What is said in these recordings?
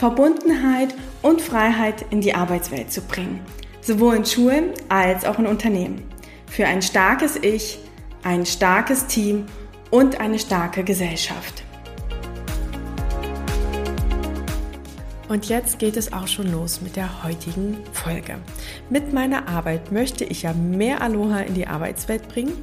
Verbundenheit und Freiheit in die Arbeitswelt zu bringen, sowohl in Schulen als auch in Unternehmen. Für ein starkes Ich, ein starkes Team und eine starke Gesellschaft. Und jetzt geht es auch schon los mit der heutigen Folge. Mit meiner Arbeit möchte ich ja mehr Aloha in die Arbeitswelt bringen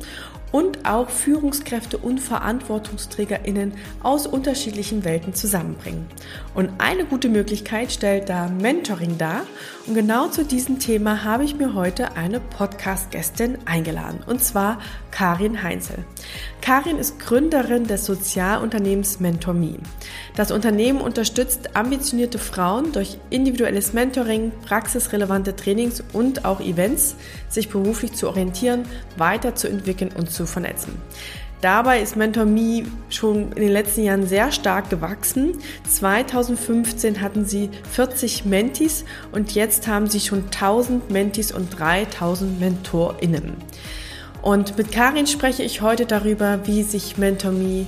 und auch Führungskräfte und Verantwortungsträgerinnen aus unterschiedlichen Welten zusammenbringen. Und eine gute Möglichkeit stellt da Mentoring dar. Und genau zu diesem Thema habe ich mir heute eine Podcast-Gästin eingeladen, und zwar Karin Heinzel. Karin ist Gründerin des Sozialunternehmens MentorMe. Das Unternehmen unterstützt ambitionierte Frauen durch individuelles Mentoring, praxisrelevante Trainings und auch Events, sich beruflich zu orientieren, weiterzuentwickeln und zu vernetzen. Dabei ist MentorMe schon in den letzten Jahren sehr stark gewachsen. 2015 hatten sie 40 Mentis und jetzt haben sie schon 1000 Mentis und 3000 MentorInnen. Und mit Karin spreche ich heute darüber, wie sich MentorMe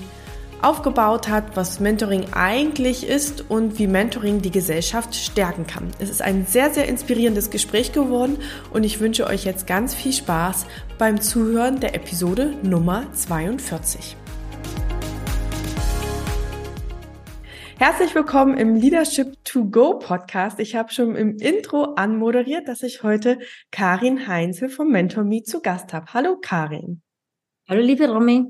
aufgebaut hat, was Mentoring eigentlich ist und wie Mentoring die Gesellschaft stärken kann. Es ist ein sehr, sehr inspirierendes Gespräch geworden und ich wünsche euch jetzt ganz viel Spaß beim Zuhören der Episode Nummer 42. Herzlich willkommen im Leadership to Go Podcast. Ich habe schon im Intro anmoderiert, dass ich heute Karin Heinzel vom Mentor Me zu Gast habe. Hallo Karin. Hallo liebe Romy.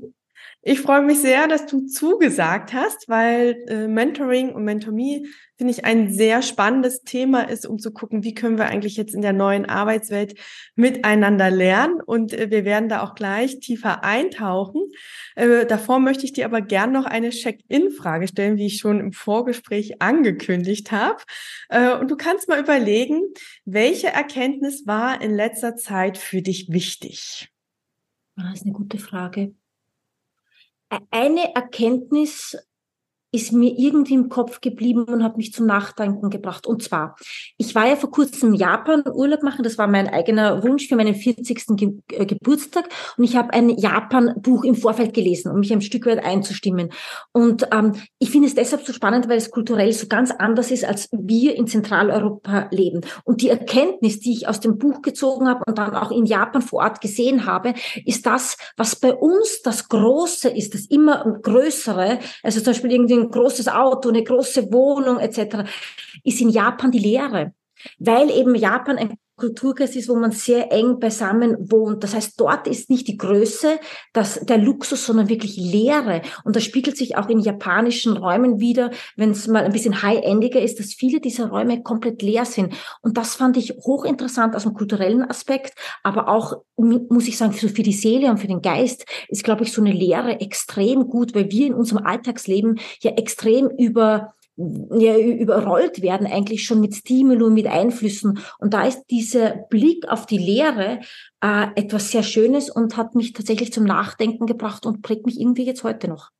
Ich freue mich sehr, dass du zugesagt hast, weil äh, Mentoring und MentorMe finde ich ein sehr spannendes Thema ist, um zu gucken, wie können wir eigentlich jetzt in der neuen Arbeitswelt miteinander lernen. Und äh, wir werden da auch gleich tiefer eintauchen. Äh, davor möchte ich dir aber gern noch eine Check-in-Frage stellen, wie ich schon im Vorgespräch angekündigt habe. Äh, und du kannst mal überlegen, welche Erkenntnis war in letzter Zeit für dich wichtig? Das ist eine gute Frage eine Erkenntnis ist mir irgendwie im Kopf geblieben und hat mich zum Nachdenken gebracht. Und zwar, ich war ja vor kurzem in Japan Urlaub machen, das war mein eigener Wunsch für meinen 40. Ge äh, Geburtstag und ich habe ein Japan-Buch im Vorfeld gelesen, um mich ein Stück weit einzustimmen. Und ähm, ich finde es deshalb so spannend, weil es kulturell so ganz anders ist, als wir in Zentraleuropa leben. Und die Erkenntnis, die ich aus dem Buch gezogen habe und dann auch in Japan vor Ort gesehen habe, ist das, was bei uns das Große ist, das immer Größere, also zum Beispiel irgendwie ein großes Auto, eine große Wohnung etc., ist in Japan die Lehre. Weil eben Japan ein Kulturkreis ist, wo man sehr eng beisammen wohnt. Das heißt, dort ist nicht die Größe, das, der Luxus, sondern wirklich Leere. Und das spiegelt sich auch in japanischen Räumen wieder, wenn es mal ein bisschen high-endiger ist, dass viele dieser Räume komplett leer sind. Und das fand ich hochinteressant aus dem kulturellen Aspekt, aber auch, muss ich sagen, für, für die Seele und für den Geist ist, glaube ich, so eine Leere extrem gut, weil wir in unserem Alltagsleben ja extrem über ja, überrollt werden eigentlich schon mit Stimuli, mit Einflüssen. Und da ist dieser Blick auf die Lehre äh, etwas sehr Schönes und hat mich tatsächlich zum Nachdenken gebracht und prägt mich irgendwie jetzt heute noch.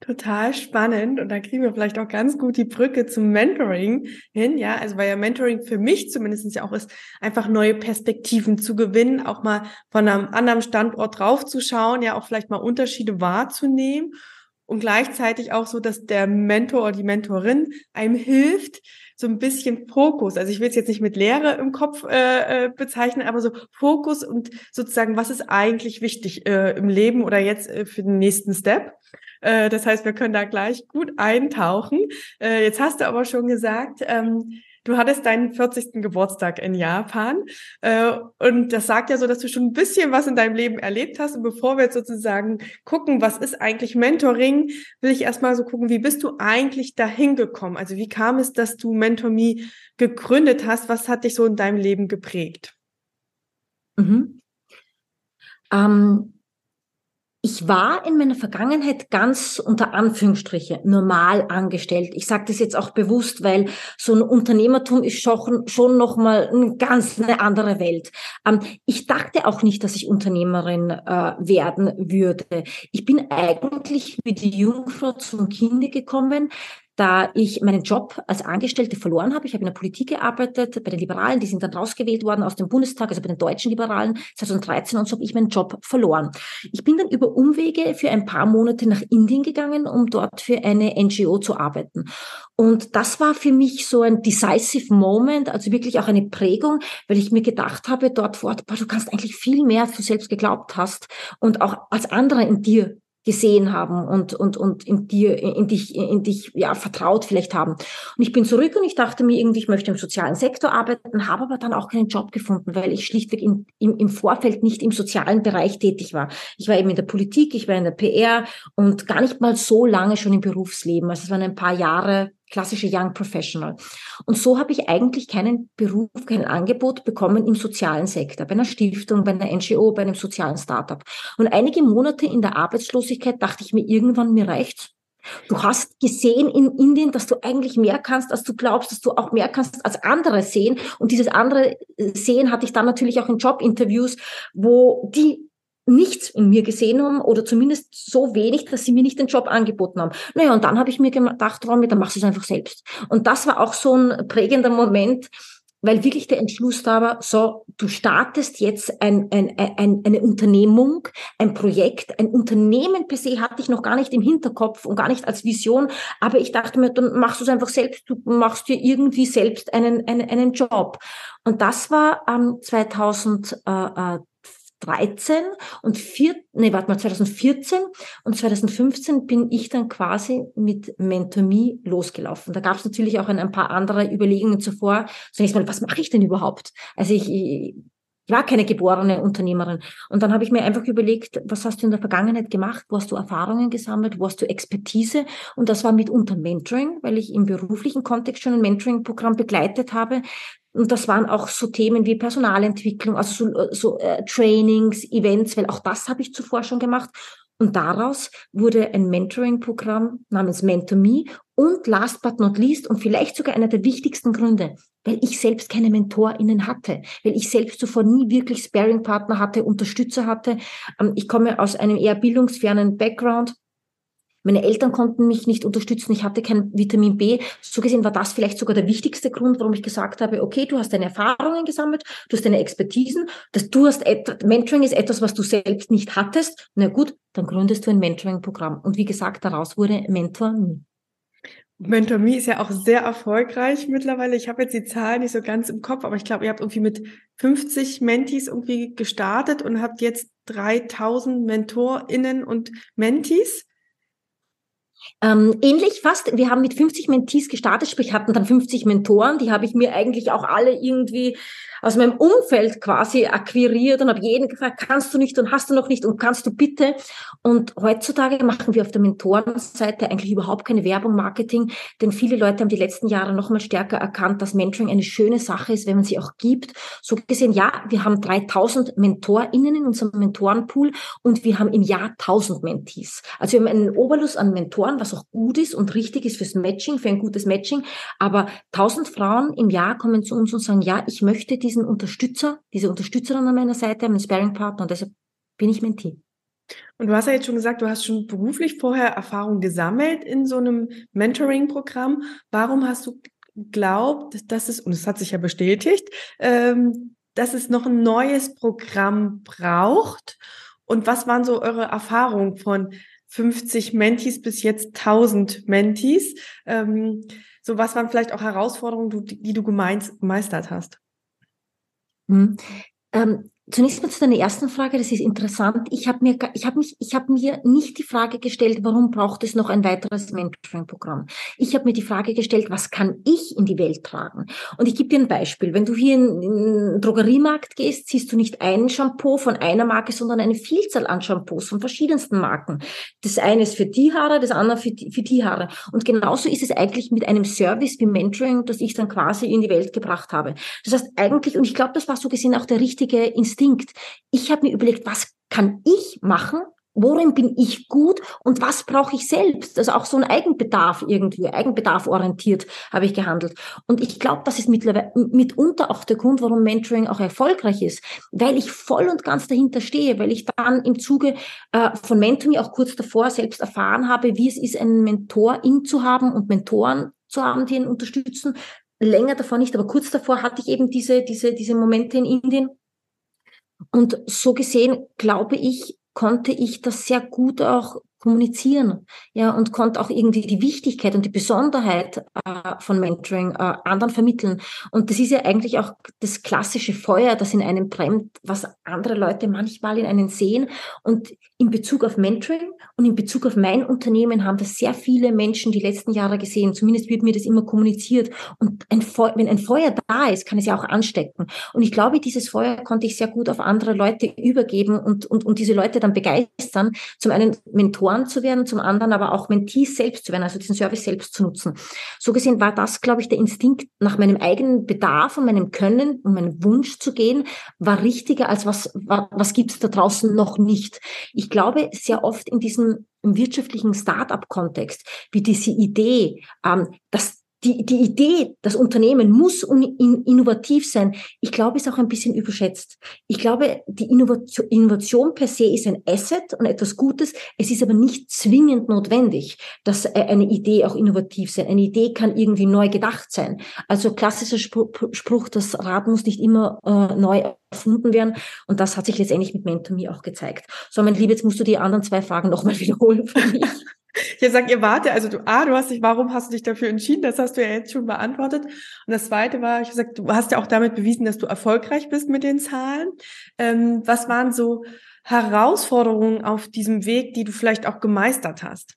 Total spannend und da kriegen wir vielleicht auch ganz gut die Brücke zum Mentoring hin, ja, also weil ja Mentoring für mich zumindest ja auch ist, einfach neue Perspektiven zu gewinnen, auch mal von einem anderen Standort draufzuschauen, ja, auch vielleicht mal Unterschiede wahrzunehmen und gleichzeitig auch so, dass der Mentor oder die Mentorin einem hilft, so ein bisschen Fokus. Also ich will es jetzt nicht mit Lehre im Kopf äh, äh, bezeichnen, aber so Fokus und sozusagen, was ist eigentlich wichtig äh, im Leben oder jetzt äh, für den nächsten Step. Äh, das heißt, wir können da gleich gut eintauchen. Äh, jetzt hast du aber schon gesagt, ähm, Du hattest deinen 40. Geburtstag in Japan äh, und das sagt ja so, dass du schon ein bisschen was in deinem Leben erlebt hast. Und bevor wir jetzt sozusagen gucken, was ist eigentlich Mentoring, will ich erstmal so gucken, wie bist du eigentlich dahin gekommen? Also wie kam es, dass du MentorMe gegründet hast? Was hat dich so in deinem Leben geprägt? Mhm. Ähm, ich war in meiner Vergangenheit ganz unter Anführungsstriche normal angestellt. Ich sage das jetzt auch bewusst, weil so ein Unternehmertum ist schon, schon nochmal eine ganz eine andere Welt. Ähm, ich dachte auch nicht, dass ich Unternehmerin äh, werden würde. Ich bin eigentlich wie die Jungfrau zum Kinde gekommen, da ich meinen Job als Angestellte verloren habe. Ich habe in der Politik gearbeitet, bei den Liberalen, die sind dann rausgewählt worden aus dem Bundestag, also bei den deutschen Liberalen 2013 und so habe ich meinen Job verloren. Ich bin dann über Umwege für ein paar Monate nach Indien gegangen, um dort für eine NGO zu arbeiten. Und das war für mich so ein decisive Moment, also wirklich auch eine Prägung, weil ich mir gedacht habe dort vor Ort, boah, du kannst eigentlich viel mehr, als du selbst geglaubt hast und auch als andere in dir gesehen haben und, und, und in dir, in dich, in dich, ja, vertraut vielleicht haben. Und ich bin zurück und ich dachte mir irgendwie, ich möchte im sozialen Sektor arbeiten, habe aber dann auch keinen Job gefunden, weil ich schlichtweg in, im, im Vorfeld nicht im sozialen Bereich tätig war. Ich war eben in der Politik, ich war in der PR und gar nicht mal so lange schon im Berufsleben. Also es waren ein paar Jahre klassische Young Professional. Und so habe ich eigentlich keinen Beruf, kein Angebot bekommen im sozialen Sektor, bei einer Stiftung, bei einer NGO, bei einem sozialen Startup. Und einige Monate in der Arbeitslosigkeit dachte ich mir irgendwann, mir reicht's. Du hast gesehen in Indien, dass du eigentlich mehr kannst, als du glaubst, dass du auch mehr kannst als andere sehen. Und dieses andere Sehen hatte ich dann natürlich auch in Jobinterviews, wo die nichts in mir gesehen haben oder zumindest so wenig, dass sie mir nicht den Job angeboten haben. Naja, und dann habe ich mir gedacht, Romy, dann machst du es einfach selbst. Und das war auch so ein prägender Moment, weil wirklich der Entschluss da war, so, du startest jetzt ein, ein, ein, eine Unternehmung, ein Projekt, ein Unternehmen per se hatte ich noch gar nicht im Hinterkopf und gar nicht als Vision, aber ich dachte mir, dann machst du es einfach selbst, du machst dir irgendwie selbst einen, einen, einen Job. Und das war ähm, 2000, äh, 2013 und vier, nee, warte mal, 2014 und 2015 bin ich dann quasi mit MentorMe losgelaufen. Da gab es natürlich auch ein, ein, paar andere Überlegungen zuvor. Zunächst mal, was mache ich denn überhaupt? Also ich, ich ich war keine geborene Unternehmerin. Und dann habe ich mir einfach überlegt, was hast du in der Vergangenheit gemacht? Wo hast du Erfahrungen gesammelt? Wo hast du Expertise? Und das war mitunter Mentoring, weil ich im beruflichen Kontext schon ein Mentoring-Programm begleitet habe. Und das waren auch so Themen wie Personalentwicklung, also so, so äh, Trainings, Events, weil auch das habe ich zuvor schon gemacht. Und daraus wurde ein Mentoring-Programm namens MentorMe und last but not least und vielleicht sogar einer der wichtigsten Gründe, weil ich selbst keine MentorInnen hatte, weil ich selbst zuvor nie wirklich Sparing-Partner hatte, Unterstützer hatte. Ähm, ich komme aus einem eher bildungsfernen Background meine Eltern konnten mich nicht unterstützen. Ich hatte kein Vitamin B. So gesehen war das vielleicht sogar der wichtigste Grund, warum ich gesagt habe, okay, du hast deine Erfahrungen gesammelt, du hast deine Expertisen, dass du hast, Mentoring ist etwas, was du selbst nicht hattest. Na gut, dann gründest du ein Mentoring-Programm. Und wie gesagt, daraus wurde Mentor Me. Mentor Me ist ja auch sehr erfolgreich mittlerweile. Ich habe jetzt die Zahlen nicht so ganz im Kopf, aber ich glaube, ihr habt irgendwie mit 50 Mentees irgendwie gestartet und habt jetzt 3000 MentorInnen und Mentees. Ähm, ähnlich fast. Wir haben mit 50 Mentees gestartet, sprich hatten dann 50 Mentoren. Die habe ich mir eigentlich auch alle irgendwie aus meinem Umfeld quasi akquiriert und habe jeden gefragt, kannst du nicht und hast du noch nicht und kannst du bitte? Und heutzutage machen wir auf der Mentorenseite eigentlich überhaupt keine Werbung, Marketing, denn viele Leute haben die letzten Jahre noch mal stärker erkannt, dass Mentoring eine schöne Sache ist, wenn man sie auch gibt. So gesehen, ja, wir haben 3000 MentorInnen in unserem Mentorenpool und wir haben im Jahr 1000 Mentees. Also wir haben einen Oberlust an Mentoren, was auch gut ist und richtig ist fürs Matching, für ein gutes Matching. Aber 1000 Frauen im Jahr kommen zu uns und sagen, ja, ich möchte diese diesen Unterstützer, diese Unterstützerin an meiner Seite, einen Sparringpartner und deshalb bin ich Mentee. Und du hast ja jetzt schon gesagt, du hast schon beruflich vorher Erfahrung gesammelt in so einem Mentoring-Programm. Warum hast du glaubt, dass es, und es hat sich ja bestätigt, ähm, dass es noch ein neues Programm braucht? Und was waren so eure Erfahrungen von 50 Mentees bis jetzt 1000 Mentees? Ähm, so was waren vielleicht auch Herausforderungen, die du gemeistert hast? Mhm. Ähm, Zunächst mal zu deiner ersten Frage, das ist interessant. Ich habe mir, ich habe mich, ich habe mir nicht die Frage gestellt, warum braucht es noch ein weiteres Mentoring-Programm. Ich habe mir die Frage gestellt, was kann ich in die Welt tragen? Und ich gebe dir ein Beispiel. Wenn du hier in, den Drogeriemarkt gehst, siehst du nicht ein Shampoo von einer Marke, sondern eine Vielzahl an Shampoos von verschiedensten Marken. Das eine ist für die Haare, das andere für die, für die Haare. Und genauso ist es eigentlich mit einem Service wie Mentoring, das ich dann quasi in die Welt gebracht habe. Das heißt eigentlich, und ich glaube, das war so gesehen auch der richtige Instinkt. Ich habe mir überlegt, was kann ich machen, worin bin ich gut und was brauche ich selbst? Also auch so ein Eigenbedarf irgendwie, Eigenbedarf orientiert habe ich gehandelt. Und ich glaube, das ist mittlerweile mitunter auch der Grund, warum Mentoring auch erfolgreich ist, weil ich voll und ganz dahinter stehe, weil ich dann im Zuge äh, von Mentoring auch kurz davor selbst erfahren habe, wie es ist, einen Mentor in zu haben und Mentoren zu haben, die ihn unterstützen. Länger davor nicht, aber kurz davor hatte ich eben diese, diese, diese Momente in Indien. Und so gesehen glaube ich, konnte ich das sehr gut auch kommunizieren, ja, und konnte auch irgendwie die Wichtigkeit und die Besonderheit äh, von Mentoring äh, anderen vermitteln. Und das ist ja eigentlich auch das klassische Feuer, das in einem brennt, was andere Leute manchmal in einen sehen. Und in Bezug auf Mentoring und in Bezug auf mein Unternehmen haben das sehr viele Menschen die letzten Jahre gesehen. Zumindest wird mir das immer kommuniziert. Und ein Feuer, wenn ein Feuer da ist, kann es ja auch anstecken. Und ich glaube, dieses Feuer konnte ich sehr gut auf andere Leute übergeben und, und, und diese Leute dann begeistern, zum einen Mentoren Mentoren zu werden, zum anderen aber auch Mentees selbst zu werden, also diesen Service selbst zu nutzen. So gesehen war das, glaube ich, der Instinkt nach meinem eigenen Bedarf und meinem Können und meinem Wunsch zu gehen, war richtiger als was, was gibt's da draußen noch nicht. Ich glaube sehr oft in diesem im wirtschaftlichen Start-up-Kontext, wie diese Idee, ähm, dass die, die Idee, das Unternehmen muss innovativ sein, ich glaube, ist auch ein bisschen überschätzt. Ich glaube, die Innovation, Innovation per se ist ein Asset und etwas Gutes. Es ist aber nicht zwingend notwendig, dass äh, eine Idee auch innovativ sein. Eine Idee kann irgendwie neu gedacht sein. Also klassischer Spruch, das Rad muss nicht immer äh, neu erfunden werden. Und das hat sich letztendlich mit MentorMe auch gezeigt. So, mein Liebe, jetzt musst du die anderen zwei Fragen nochmal wiederholen für mich. Ich gesagt, ihr warte, also du, ah, du hast dich, warum hast du dich dafür entschieden? Das hast du ja jetzt schon beantwortet. Und das zweite war, ich gesagt, du hast ja auch damit bewiesen, dass du erfolgreich bist mit den Zahlen. Ähm, was waren so Herausforderungen auf diesem Weg, die du vielleicht auch gemeistert hast?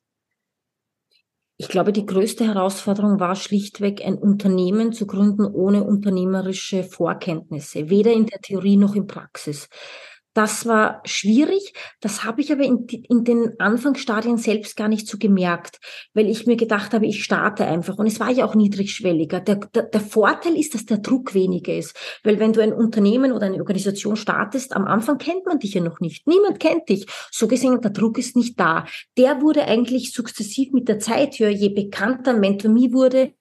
Ich glaube, die größte Herausforderung war schlichtweg, ein Unternehmen zu gründen ohne unternehmerische Vorkenntnisse, weder in der Theorie noch in Praxis. Das war schwierig. Das habe ich aber in, in, den Anfangsstadien selbst gar nicht so gemerkt, weil ich mir gedacht habe, ich starte einfach. Und es war ja auch niedrigschwelliger. Der, der, der Vorteil ist, dass der Druck weniger ist. Weil wenn du ein Unternehmen oder eine Organisation startest, am Anfang kennt man dich ja noch nicht. Niemand kennt dich. So gesehen, der Druck ist nicht da. Der wurde eigentlich sukzessiv mit der Zeit je bekannter Mentor wurde,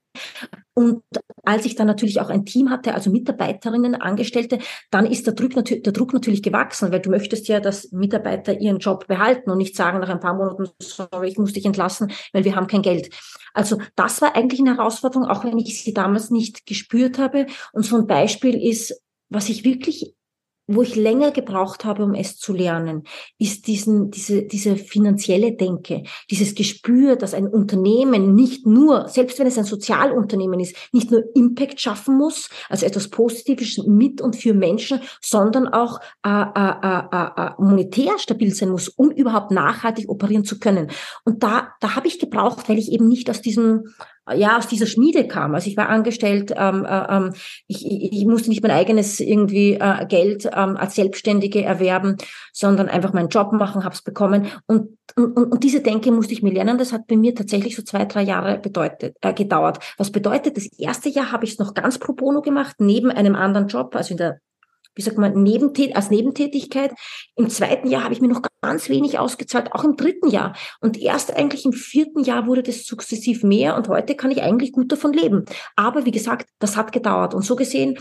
und als ich dann natürlich auch ein Team hatte, also Mitarbeiterinnen, Angestellte, dann ist der Druck, der Druck natürlich gewachsen, weil du möchtest ja, dass Mitarbeiter ihren Job behalten und nicht sagen nach ein paar Monaten, sorry, ich muss dich entlassen, weil wir haben kein Geld. Also das war eigentlich eine Herausforderung, auch wenn ich sie damals nicht gespürt habe. Und so ein Beispiel ist, was ich wirklich wo ich länger gebraucht habe, um es zu lernen, ist diesen, diese, diese finanzielle Denke, dieses Gespür, dass ein Unternehmen nicht nur, selbst wenn es ein Sozialunternehmen ist, nicht nur Impact schaffen muss, also etwas Positives mit und für Menschen, sondern auch äh, äh, äh, äh, monetär stabil sein muss, um überhaupt nachhaltig operieren zu können. Und da, da habe ich gebraucht, weil ich eben nicht aus diesem ja aus dieser Schmiede kam. Also ich war angestellt, ähm, äh, ähm, ich, ich musste nicht mein eigenes irgendwie äh, Geld ähm, als Selbstständige erwerben, sondern einfach meinen Job machen, habe es bekommen. Und, und, und diese Denke musste ich mir lernen. Das hat bei mir tatsächlich so zwei, drei Jahre bedeutet, äh, gedauert. Was bedeutet, das erste Jahr habe ich es noch ganz pro bono gemacht, neben einem anderen Job, also in der wie sagt man, Nebentät als Nebentätigkeit. Im zweiten Jahr habe ich mir noch ganz wenig ausgezahlt, auch im dritten Jahr. Und erst eigentlich im vierten Jahr wurde das sukzessiv mehr und heute kann ich eigentlich gut davon leben. Aber wie gesagt, das hat gedauert. Und so gesehen,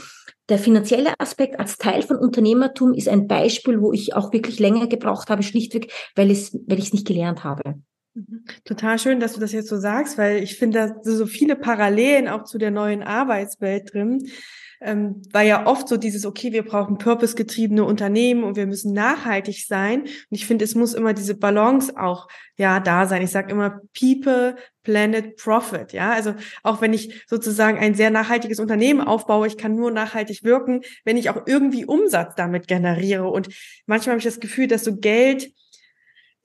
der finanzielle Aspekt als Teil von Unternehmertum ist ein Beispiel, wo ich auch wirklich länger gebraucht habe, schlichtweg, weil, es, weil ich es nicht gelernt habe. Mhm. Total schön, dass du das jetzt so sagst, weil ich finde, da so viele Parallelen auch zu der neuen Arbeitswelt drin ähm, war ja oft so dieses, okay, wir brauchen purpose-getriebene Unternehmen und wir müssen nachhaltig sein. Und ich finde, es muss immer diese Balance auch ja da sein. Ich sage immer People, Planet, Profit. Ja, also auch wenn ich sozusagen ein sehr nachhaltiges Unternehmen aufbaue, ich kann nur nachhaltig wirken, wenn ich auch irgendwie Umsatz damit generiere. Und manchmal habe ich das Gefühl, dass so Geld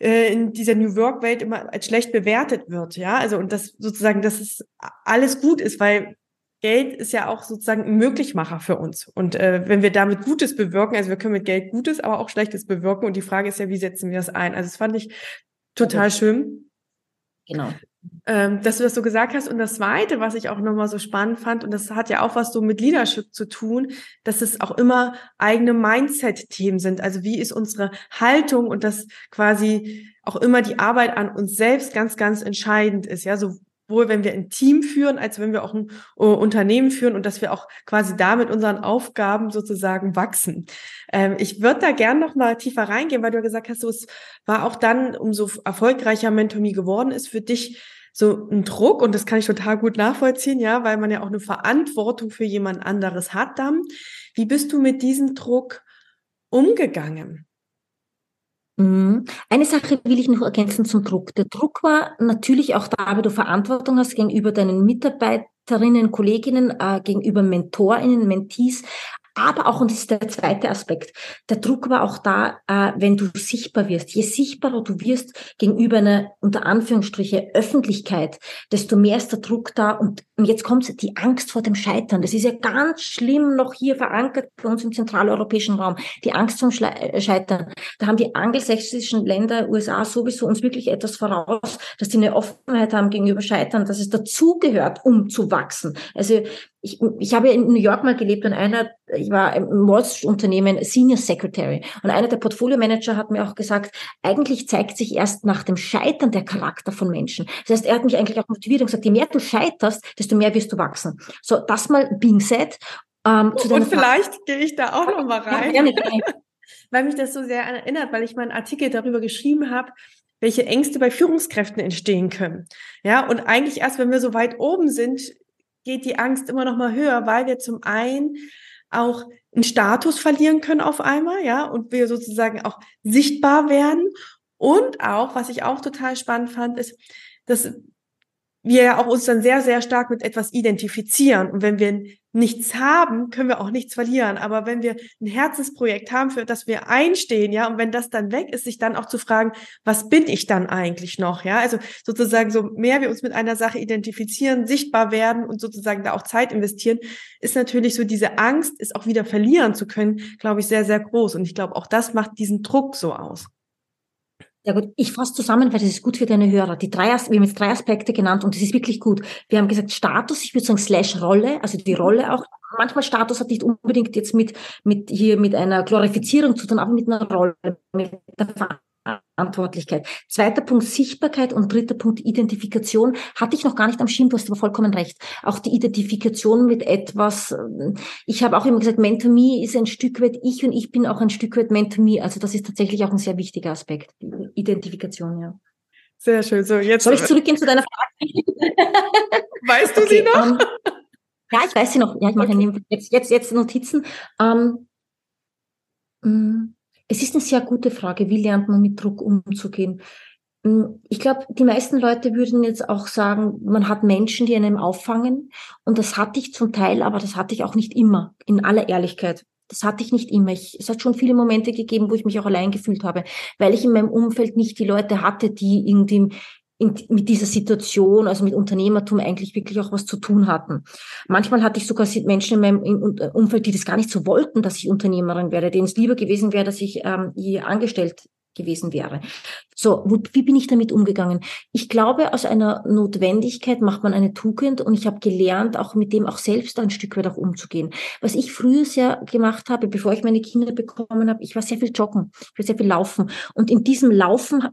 äh, in dieser New Work Welt immer als schlecht bewertet wird, ja, also und das sozusagen, dass es alles gut ist, weil Geld ist ja auch sozusagen ein Möglichmacher für uns. Und äh, wenn wir damit Gutes bewirken, also wir können mit Geld Gutes, aber auch Schlechtes bewirken. Und die Frage ist ja, wie setzen wir das ein? Also das fand ich total schön. Genau. ähm, dass du das so gesagt hast. Und das Zweite, was ich auch nochmal so spannend fand, und das hat ja auch was so mit Leadership zu tun, dass es auch immer eigene Mindset-Themen sind. Also wie ist unsere Haltung und dass quasi auch immer die Arbeit an uns selbst ganz, ganz entscheidend ist. Ja, sowohl wenn wir ein Team führen, als wenn wir auch ein uh, Unternehmen führen und dass wir auch quasi da mit unseren Aufgaben sozusagen wachsen. Ähm, ich würde da gern noch mal tiefer reingehen, weil du ja gesagt hast, so, es war auch dann, umso erfolgreicher Mentomy geworden ist für dich, so ein Druck und das kann ich total gut nachvollziehen, ja, weil man ja auch eine Verantwortung für jemand anderes hat dann. Wie bist du mit diesem Druck umgegangen? Mhm. Eine Sache will ich noch ergänzen zum Druck. Der Druck war natürlich auch da, weil du Verantwortung hast gegenüber deinen Mitarbeiterinnen, Kolleginnen, äh, gegenüber Mentorinnen, Mentees, aber auch, und das ist der zweite Aspekt, der Druck war auch da, äh, wenn du sichtbar wirst. Je sichtbarer du wirst gegenüber einer, unter Anführungsstriche, Öffentlichkeit, desto mehr ist der Druck da. Und, und jetzt kommt die Angst vor dem Scheitern. Das ist ja ganz schlimm noch hier verankert bei uns im zentraleuropäischen Raum. Die Angst zum äh, Scheitern. Da haben die angelsächsischen Länder, USA sowieso uns wirklich etwas voraus, dass die eine Offenheit haben gegenüber Scheitern, dass es dazugehört, um zu wachsen. Also ich, ich habe in New York mal gelebt und einer, ich war im Wall Unternehmen Senior Secretary und einer der Portfolio Manager hat mir auch gesagt, eigentlich zeigt sich erst nach dem Scheitern der Charakter von Menschen. Das heißt, er hat mich eigentlich auch motiviert und gesagt, je mehr du scheiterst, desto mehr wirst du wachsen. So, das mal being said. Ähm, und vielleicht gehe ich da auch noch mal rein. Ja, weil mich das so sehr erinnert, weil ich mal einen Artikel darüber geschrieben habe, welche Ängste bei Führungskräften entstehen können. Ja, und eigentlich erst, wenn wir so weit oben sind, geht die Angst immer noch mal höher, weil wir zum einen auch einen Status verlieren können auf einmal, ja, und wir sozusagen auch sichtbar werden. Und auch, was ich auch total spannend fand, ist, dass wir ja auch uns dann sehr, sehr stark mit etwas identifizieren. Und wenn wir nichts haben, können wir auch nichts verlieren. Aber wenn wir ein Herzensprojekt haben, für das wir einstehen, ja, und wenn das dann weg ist, sich dann auch zu fragen, was bin ich dann eigentlich noch, ja? Also sozusagen, so mehr wir uns mit einer Sache identifizieren, sichtbar werden und sozusagen da auch Zeit investieren, ist natürlich so diese Angst, es auch wieder verlieren zu können, glaube ich, sehr, sehr groß. Und ich glaube, auch das macht diesen Druck so aus. Ja gut, ich fasse zusammen, weil das ist gut für deine Hörer. Die drei, wir haben jetzt drei Aspekte genannt und das ist wirklich gut. Wir haben gesagt Status, ich würde sagen Slash Rolle, also die Rolle auch. Manchmal Status hat nicht unbedingt jetzt mit, mit hier mit einer Glorifizierung zu tun, aber mit einer Rolle, mit der Verantwortlichkeit. Zweiter Punkt Sichtbarkeit und dritter Punkt Identifikation. Hatte ich noch gar nicht am Schirm, du hast aber vollkommen recht. Auch die Identifikation mit etwas. Ähm, ich habe auch immer gesagt, Mentor Me ist ein Stück weit ich und ich bin auch ein Stück weit Mentor Me. Also das ist tatsächlich auch ein sehr wichtiger Aspekt. Identifikation, ja. Sehr schön. So, jetzt. Soll ich zurückgehen zu deiner Frage? Weißt du okay, sie noch? Um, ähm, ja, ich weiß sie noch. Ja, ich mache okay. jetzt, jetzt, jetzt Notizen. Um, ähm, es ist eine sehr gute Frage, wie lernt man mit Druck umzugehen? Hm, ich glaube, die meisten Leute würden jetzt auch sagen, man hat Menschen, die einem auffangen. Und das hatte ich zum Teil, aber das hatte ich auch nicht immer, in aller Ehrlichkeit. Das hatte ich nicht immer. Ich, es hat schon viele Momente gegeben, wo ich mich auch allein gefühlt habe, weil ich in meinem Umfeld nicht die Leute hatte, die irgendwie in, mit dieser Situation, also mit Unternehmertum eigentlich wirklich auch was zu tun hatten. Manchmal hatte ich sogar Menschen in meinem Umfeld, die das gar nicht so wollten, dass ich Unternehmerin werde, denen es lieber gewesen wäre, dass ich ähm, hier angestellt gewesen wäre. So, wo, wie bin ich damit umgegangen? Ich glaube, aus einer Notwendigkeit macht man eine Tugend und ich habe gelernt, auch mit dem auch selbst ein Stück weit auch umzugehen. Was ich früher sehr gemacht habe, bevor ich meine Kinder bekommen habe, ich war sehr viel joggen, ich war sehr viel laufen und in diesem Laufen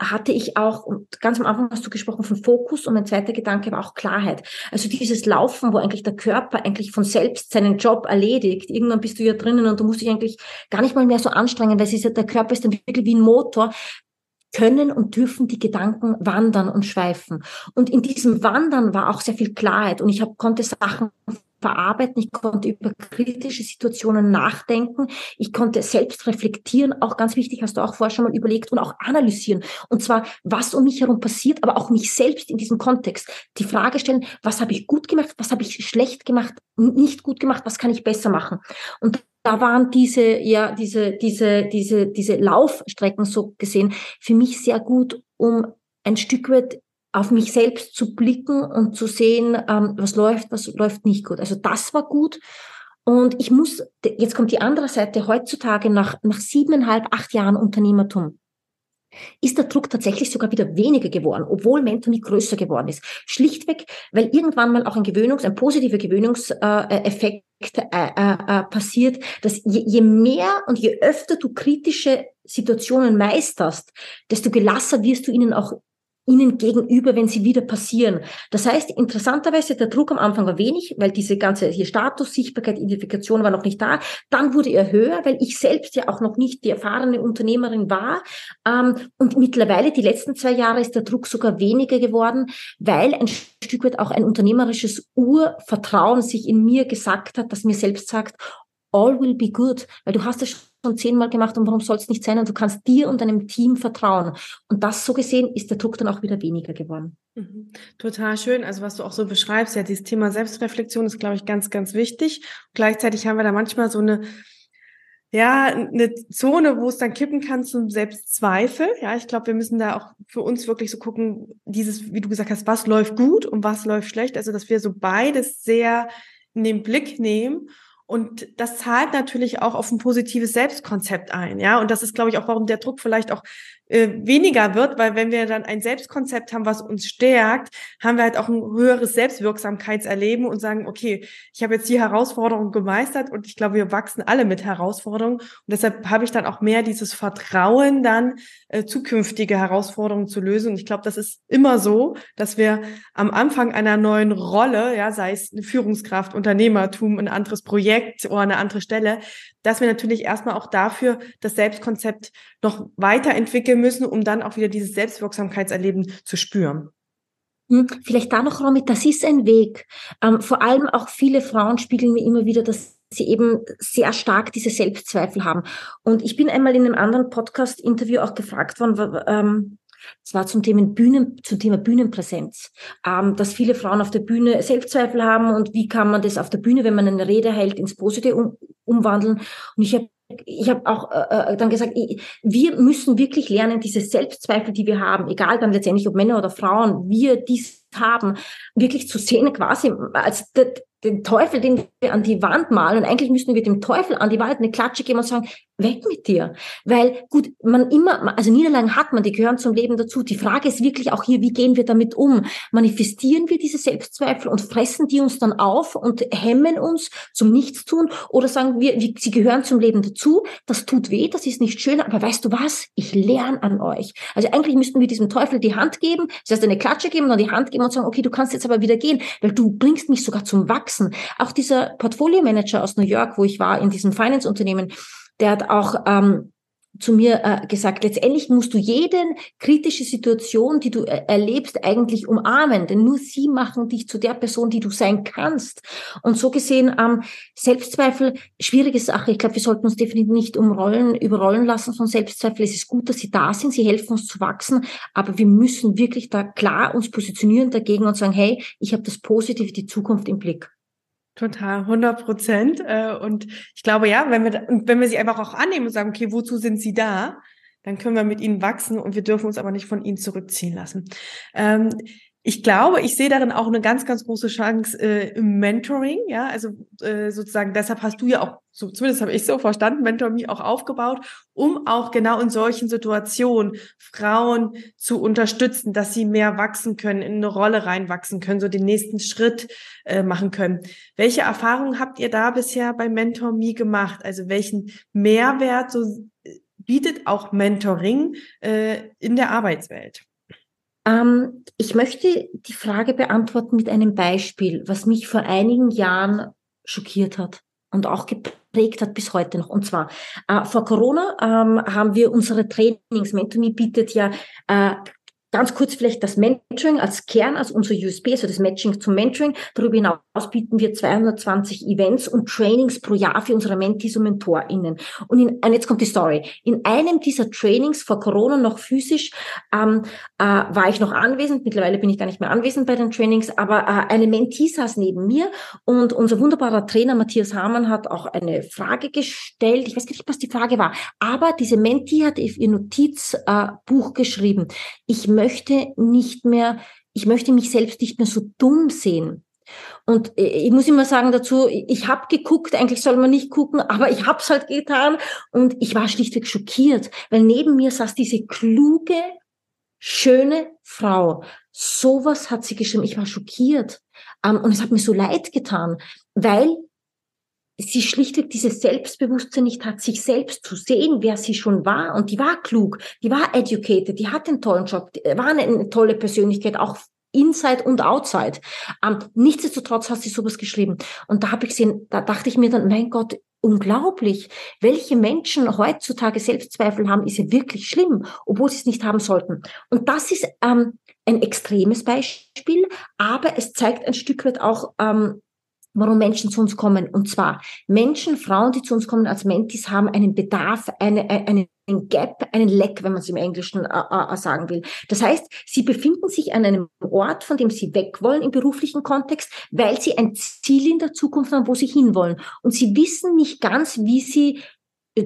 hatte ich auch, ganz am Anfang hast du gesprochen von Fokus und mein zweiter Gedanke war auch Klarheit. Also dieses Laufen, wo eigentlich der Körper eigentlich von selbst seinen Job erledigt. Irgendwann bist du ja drinnen und du musst dich eigentlich gar nicht mal mehr so anstrengen, weil es ist ja, der Körper ist dann wirklich wie ein Motor können und dürfen die Gedanken wandern und schweifen. Und in diesem Wandern war auch sehr viel Klarheit und ich hab, konnte Sachen verarbeiten, ich konnte über kritische Situationen nachdenken, ich konnte selbst reflektieren, auch ganz wichtig, hast du auch vorher schon mal überlegt und auch analysieren. Und zwar, was um mich herum passiert, aber auch mich selbst in diesem Kontext. Die Frage stellen, was habe ich gut gemacht, was habe ich schlecht gemacht, nicht gut gemacht, was kann ich besser machen? Und da waren diese, ja, diese, diese, diese, diese Laufstrecken so gesehen für mich sehr gut, um ein Stück weit auf mich selbst zu blicken und zu sehen, ähm, was läuft, was läuft nicht gut. Also das war gut. Und ich muss, jetzt kommt die andere Seite, heutzutage nach, nach siebeneinhalb, acht Jahren Unternehmertum, ist der Druck tatsächlich sogar wieder weniger geworden, obwohl Mentonie größer geworden ist. Schlichtweg, weil irgendwann mal auch ein Gewöhnungs-, ein positiver Gewöhnungseffekt äh, äh, äh, passiert, dass je, je mehr und je öfter du kritische Situationen meisterst, desto gelasser wirst du ihnen auch ihnen gegenüber, wenn sie wieder passieren. Das heißt, interessanterweise, der Druck am Anfang war wenig, weil diese ganze hier Status, Sichtbarkeit, Identifikation war noch nicht da. Dann wurde er höher, weil ich selbst ja auch noch nicht die erfahrene Unternehmerin war. Ähm, und mittlerweile, die letzten zwei Jahre, ist der Druck sogar weniger geworden, weil ein Stück weit auch ein unternehmerisches Urvertrauen sich in mir gesagt hat, das mir selbst sagt, all will be good, weil du hast es schon zehnmal gemacht und warum soll es nicht sein? Und du kannst dir und deinem Team vertrauen. Und das so gesehen ist der Druck dann auch wieder weniger geworden. Mhm. Total schön. Also was du auch so beschreibst, ja, dieses Thema Selbstreflexion ist, glaube ich, ganz, ganz wichtig. Gleichzeitig haben wir da manchmal so eine ja, eine Zone, wo es dann kippen kann zum Selbstzweifel. Ja, ich glaube, wir müssen da auch für uns wirklich so gucken, dieses, wie du gesagt hast, was läuft gut und was läuft schlecht. Also, dass wir so beides sehr in den Blick nehmen und das zahlt natürlich auch auf ein positives Selbstkonzept ein, ja. Und das ist, glaube ich, auch, warum der Druck vielleicht auch äh, weniger wird, weil wenn wir dann ein Selbstkonzept haben, was uns stärkt, haben wir halt auch ein höheres Selbstwirksamkeitserleben und sagen, okay, ich habe jetzt die Herausforderung gemeistert und ich glaube, wir wachsen alle mit Herausforderungen und deshalb habe ich dann auch mehr dieses Vertrauen, dann äh, zukünftige Herausforderungen zu lösen. Und ich glaube, das ist immer so, dass wir am Anfang einer neuen Rolle, ja, sei es eine Führungskraft, Unternehmertum, ein anderes Projekt oder eine andere Stelle, dass wir natürlich erstmal auch dafür das Selbstkonzept noch weiterentwickeln müssen, um dann auch wieder dieses Selbstwirksamkeitserleben zu spüren. Hm, vielleicht da noch, Romy, das ist ein Weg. Ähm, vor allem auch viele Frauen spiegeln mir immer wieder, dass sie eben sehr stark diese Selbstzweifel haben. Und ich bin einmal in einem anderen Podcast-Interview auch gefragt worden, ähm, es war zum Thema, Bühnen, zum Thema Bühnenpräsenz, ähm, dass viele Frauen auf der Bühne Selbstzweifel haben und wie kann man das auf der Bühne, wenn man eine Rede hält, ins Positive um, umwandeln. Und ich habe ich habe auch äh, äh, dann gesagt, ich, wir müssen wirklich lernen, diese Selbstzweifel, die wir haben, egal dann letztendlich ob Männer oder Frauen, wir dies haben, wirklich zu sehen quasi als den Teufel, den wir an die Wand malen. Eigentlich müssten wir dem Teufel an die Wand eine Klatsche geben und sagen, weg mit dir. Weil gut, man immer, also Niederlagen hat man, die gehören zum Leben dazu. Die Frage ist wirklich auch hier, wie gehen wir damit um? Manifestieren wir diese Selbstzweifel und fressen die uns dann auf und hemmen uns zum Nichtstun? Oder sagen wir, sie gehören zum Leben dazu, das tut weh, das ist nicht schön, aber weißt du was? Ich lerne an euch. Also eigentlich müssten wir diesem Teufel die Hand geben, das heißt eine Klatsche geben dann die Hand geben und sagen, okay, du kannst jetzt aber wieder gehen, weil du bringst mich sogar zum Wachsen. Auch dieser Portfolio-Manager aus New York, wo ich war, in diesem Finance-Unternehmen, der hat auch ähm, zu mir äh, gesagt, letztendlich musst du jede kritische Situation, die du äh, erlebst, eigentlich umarmen, denn nur sie machen dich zu der Person, die du sein kannst. Und so gesehen, ähm, Selbstzweifel, schwierige Sache. Ich glaube, wir sollten uns definitiv nicht umrollen, überrollen lassen von Selbstzweifel. Es ist gut, dass sie da sind, sie helfen uns zu wachsen, aber wir müssen wirklich da klar uns positionieren dagegen und sagen, hey, ich habe das Positive, die Zukunft im Blick. Total, 100 Prozent. Äh, und ich glaube, ja, wenn wir, wenn wir sie einfach auch annehmen und sagen, okay, wozu sind sie da? Dann können wir mit ihnen wachsen und wir dürfen uns aber nicht von ihnen zurückziehen lassen. Ähm, ich glaube, ich sehe darin auch eine ganz, ganz große Chance äh, im Mentoring, ja, also äh, sozusagen, deshalb hast du ja auch, so, zumindest habe ich so verstanden, Mentor Me auch aufgebaut, um auch genau in solchen Situationen Frauen zu unterstützen, dass sie mehr wachsen können, in eine Rolle reinwachsen können, so den nächsten Schritt äh, machen können. Welche Erfahrungen habt ihr da bisher bei Mentor Me gemacht? Also welchen Mehrwert so äh, bietet auch Mentoring äh, in der Arbeitswelt? Ähm, ich möchte die Frage beantworten mit einem Beispiel, was mich vor einigen Jahren schockiert hat und auch geprägt hat bis heute noch. Und zwar, äh, vor Corona ähm, haben wir unsere Trainings, Mentomy bietet ja äh, Ganz kurz vielleicht das Mentoring als Kern, als unser USB, also das Matching zum Mentoring. Darüber hinaus bieten wir 220 Events und Trainings pro Jahr für unsere Mentees und MentorInnen. Und, in, und jetzt kommt die Story. In einem dieser Trainings vor Corona noch physisch ähm, äh, war ich noch anwesend. Mittlerweile bin ich gar nicht mehr anwesend bei den Trainings, aber äh, eine Mentee saß neben mir und unser wunderbarer Trainer Matthias Hamann hat auch eine Frage gestellt. Ich weiß gar nicht, was die Frage war, aber diese Mentee hat ihr Notizbuch äh, geschrieben. Ich möchte nicht mehr, ich möchte mich selbst nicht mehr so dumm sehen. Und ich muss immer sagen dazu, ich habe geguckt, eigentlich soll man nicht gucken, aber ich habe es halt getan und ich war schlichtweg schockiert, weil neben mir saß diese kluge, schöne Frau. Sowas hat sie geschrieben. Ich war schockiert ähm, und es hat mir so leid getan, weil sie schlichtweg dieses Selbstbewusstsein nicht hat, sich selbst zu sehen, wer sie schon war. Und die war klug, die war educated, die hat einen tollen Job, war eine, eine tolle Persönlichkeit, auch Inside und Outside. Ähm, nichtsdestotrotz hat sie sowas geschrieben. Und da habe ich gesehen, da dachte ich mir dann, mein Gott, unglaublich. Welche Menschen heutzutage Selbstzweifel haben, ist ja wirklich schlimm, obwohl sie es nicht haben sollten. Und das ist ähm, ein extremes Beispiel, aber es zeigt ein Stück weit auch, ähm, warum Menschen zu uns kommen. Und zwar Menschen, Frauen, die zu uns kommen als Mentis, haben einen Bedarf, eine, einen Gap, einen Leck, wenn man es im Englischen äh, äh, sagen will. Das heißt, sie befinden sich an einem Ort, von dem sie weg wollen im beruflichen Kontext, weil sie ein Ziel in der Zukunft haben, wo sie hinwollen. Und sie wissen nicht ganz, wie sie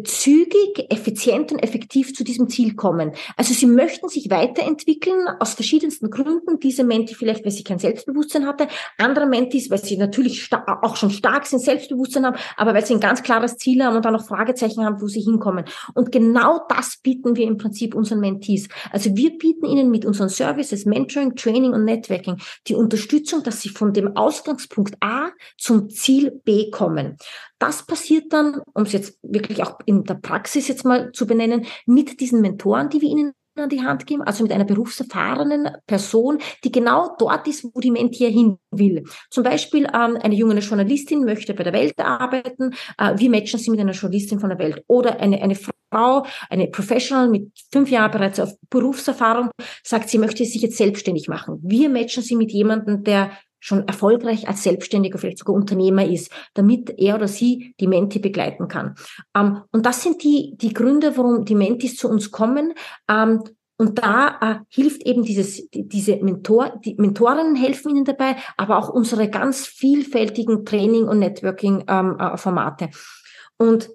zügig, effizient und effektiv zu diesem Ziel kommen. Also sie möchten sich weiterentwickeln aus verschiedensten Gründen. Diese Menti vielleicht, weil sie kein Selbstbewusstsein hatte, andere Mentis, weil sie natürlich auch schon stark sind, Selbstbewusstsein haben, aber weil sie ein ganz klares Ziel haben und dann noch Fragezeichen haben, wo sie hinkommen. Und genau das bieten wir im Prinzip unseren Mentees. Also wir bieten ihnen mit unseren Services, Mentoring, Training und Networking die Unterstützung, dass sie von dem Ausgangspunkt A zum Ziel B kommen. Das passiert dann, um es jetzt wirklich auch in der Praxis jetzt mal zu benennen, mit diesen Mentoren, die wir ihnen an die Hand geben, also mit einer berufserfahrenen Person, die genau dort ist, wo die Mentor hin will. Zum Beispiel ähm, eine junge Journalistin möchte bei der Welt arbeiten. Äh, wie matchen sie mit einer Journalistin von der Welt? Oder eine, eine Frau, eine Professional mit fünf Jahren bereits auf Berufserfahrung, sagt, sie möchte sich jetzt selbstständig machen. Wir matchen sie mit jemandem, der schon erfolgreich als Selbstständiger, vielleicht sogar Unternehmer ist, damit er oder sie die Menti begleiten kann. Ähm, und das sind die, die Gründe, warum die Mentis zu uns kommen. Ähm, und da äh, hilft eben dieses, diese Mentor, die Mentorinnen helfen ihnen dabei, aber auch unsere ganz vielfältigen Training- und Networking-Formate. Ähm, äh, und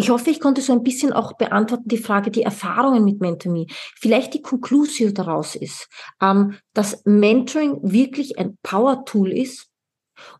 ich hoffe, ich konnte so ein bisschen auch beantworten die Frage, die Erfahrungen mit MentorMe. Vielleicht die Conclusio daraus ist, ähm, dass Mentoring wirklich ein Power-Tool ist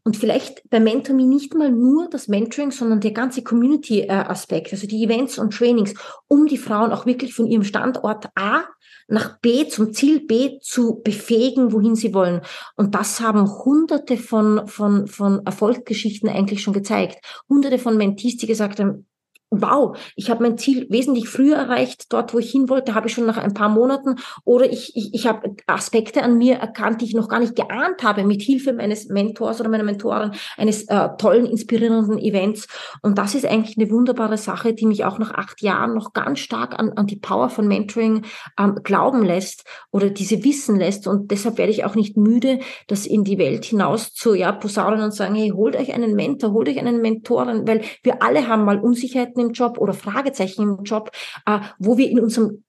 und vielleicht bei MentorMe nicht mal nur das Mentoring, sondern der ganze Community-Aspekt, also die Events und Trainings, um die Frauen auch wirklich von ihrem Standort A nach B zum Ziel B zu befähigen, wohin sie wollen. Und das haben hunderte von, von, von Erfolgsgeschichten eigentlich schon gezeigt. Hunderte von Mentees, die gesagt haben, wow, ich habe mein Ziel wesentlich früher erreicht, dort, wo ich hin wollte, habe ich schon nach ein paar Monaten oder ich, ich, ich habe Aspekte an mir erkannt, die ich noch gar nicht geahnt habe, mit Hilfe meines Mentors oder meiner Mentorin, eines äh, tollen, inspirierenden Events. Und das ist eigentlich eine wunderbare Sache, die mich auch nach acht Jahren noch ganz stark an, an die Power von Mentoring ähm, glauben lässt oder diese wissen lässt. Und deshalb werde ich auch nicht müde, das in die Welt hinaus zu ja, posaunen und sagen, hey, holt euch einen Mentor, holt euch einen Mentoren, weil wir alle haben mal Unsicherheiten im Job oder Fragezeichen im Job, äh, wo wir in unserem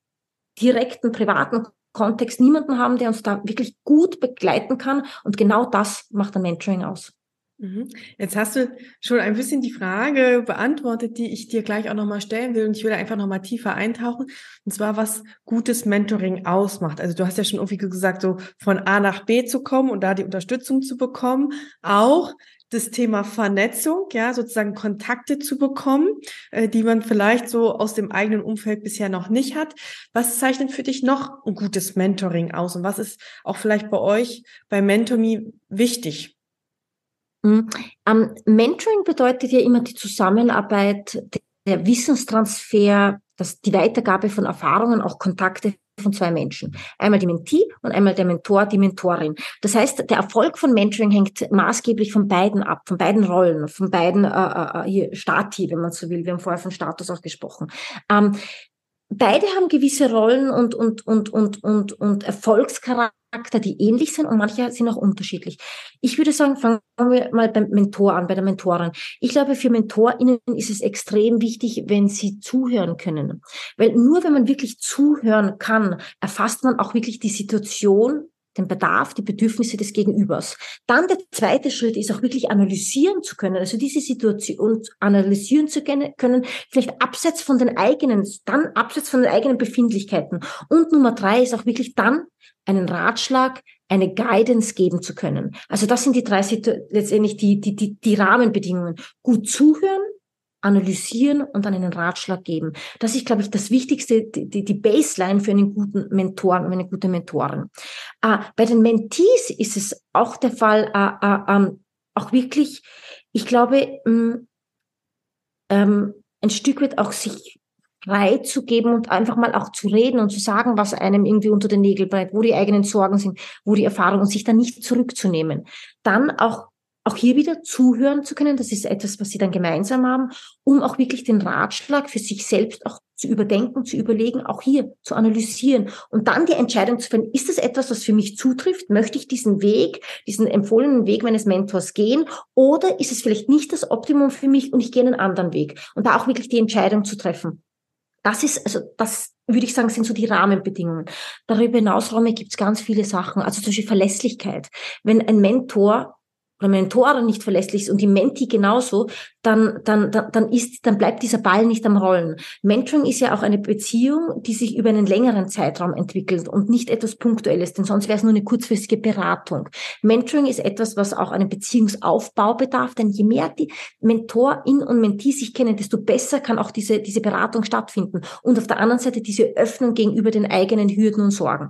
direkten privaten Kontext niemanden haben, der uns da wirklich gut begleiten kann. Und genau das macht ein Mentoring aus. Mhm. Jetzt hast du schon ein bisschen die Frage beantwortet, die ich dir gleich auch nochmal stellen will. Und ich will einfach nochmal tiefer eintauchen. Und zwar, was gutes Mentoring ausmacht. Also du hast ja schon irgendwie gesagt, so von A nach B zu kommen und da die Unterstützung zu bekommen. Auch das Thema Vernetzung, ja, sozusagen Kontakte zu bekommen, äh, die man vielleicht so aus dem eigenen Umfeld bisher noch nicht hat. Was zeichnet für dich noch ein gutes Mentoring aus und was ist auch vielleicht bei euch bei MentorMe wichtig? Mhm. Um, Mentoring bedeutet ja immer die Zusammenarbeit, der Wissenstransfer, das, die Weitergabe von Erfahrungen, auch Kontakte von zwei Menschen. Einmal die Mentee und einmal der Mentor, die Mentorin. Das heißt, der Erfolg von Mentoring hängt maßgeblich von beiden ab, von beiden Rollen, von beiden äh, äh, äh Stati, wenn man so will. Wir haben vorher von Status auch gesprochen. Ähm, beide haben gewisse Rollen und, und, und, und, und, und Erfolgscharakter die ähnlich sind und manche sind auch unterschiedlich. Ich würde sagen, fangen wir mal beim Mentor an, bei der Mentorin. Ich glaube, für MentorInnen ist es extrem wichtig, wenn sie zuhören können. Weil nur wenn man wirklich zuhören kann, erfasst man auch wirklich die Situation den Bedarf, die Bedürfnisse des Gegenübers. Dann der zweite Schritt ist auch wirklich analysieren zu können, also diese Situation analysieren zu können, vielleicht abseits von den eigenen, dann abseits von den eigenen Befindlichkeiten. Und Nummer drei ist auch wirklich dann einen Ratschlag, eine Guidance geben zu können. Also das sind die drei letztendlich die, die, die, die Rahmenbedingungen. Gut zuhören, analysieren und dann einen Ratschlag geben. Das ist, glaube ich, das Wichtigste, die, die Baseline für einen guten Mentor und eine gute Mentorin. Äh, bei den Mentees ist es auch der Fall, äh, äh, auch wirklich, ich glaube, mh, mm, ähm, ein Stück weit auch sich frei zu geben und einfach mal auch zu reden und zu sagen, was einem irgendwie unter den Nägeln brennt, wo die eigenen Sorgen sind, wo die Erfahrungen sich dann nicht zurückzunehmen. Dann auch auch hier wieder zuhören zu können. Das ist etwas, was sie dann gemeinsam haben, um auch wirklich den Ratschlag für sich selbst auch zu überdenken, zu überlegen, auch hier zu analysieren und dann die Entscheidung zu finden, ist das etwas, was für mich zutrifft? Möchte ich diesen Weg, diesen empfohlenen Weg meines Mentors gehen? Oder ist es vielleicht nicht das Optimum für mich und ich gehe einen anderen Weg? Und da auch wirklich die Entscheidung zu treffen. Das ist, also das würde ich sagen, sind so die Rahmenbedingungen. Darüber hinaus, Räume, gibt es ganz viele Sachen. Also zum Beispiel Verlässlichkeit. Wenn ein Mentor oder Mentoren nicht verlässlich ist und die Menti genauso, dann, dann, dann, dann ist, dann bleibt dieser Ball nicht am Rollen. Mentoring ist ja auch eine Beziehung, die sich über einen längeren Zeitraum entwickelt und nicht etwas Punktuelles, denn sonst wäre es nur eine kurzfristige Beratung. Mentoring ist etwas, was auch einen Beziehungsaufbau bedarf, denn je mehr die Mentorin und Mentee sich kennen, desto besser kann auch diese, diese Beratung stattfinden. Und auf der anderen Seite diese Öffnung gegenüber den eigenen Hürden und Sorgen.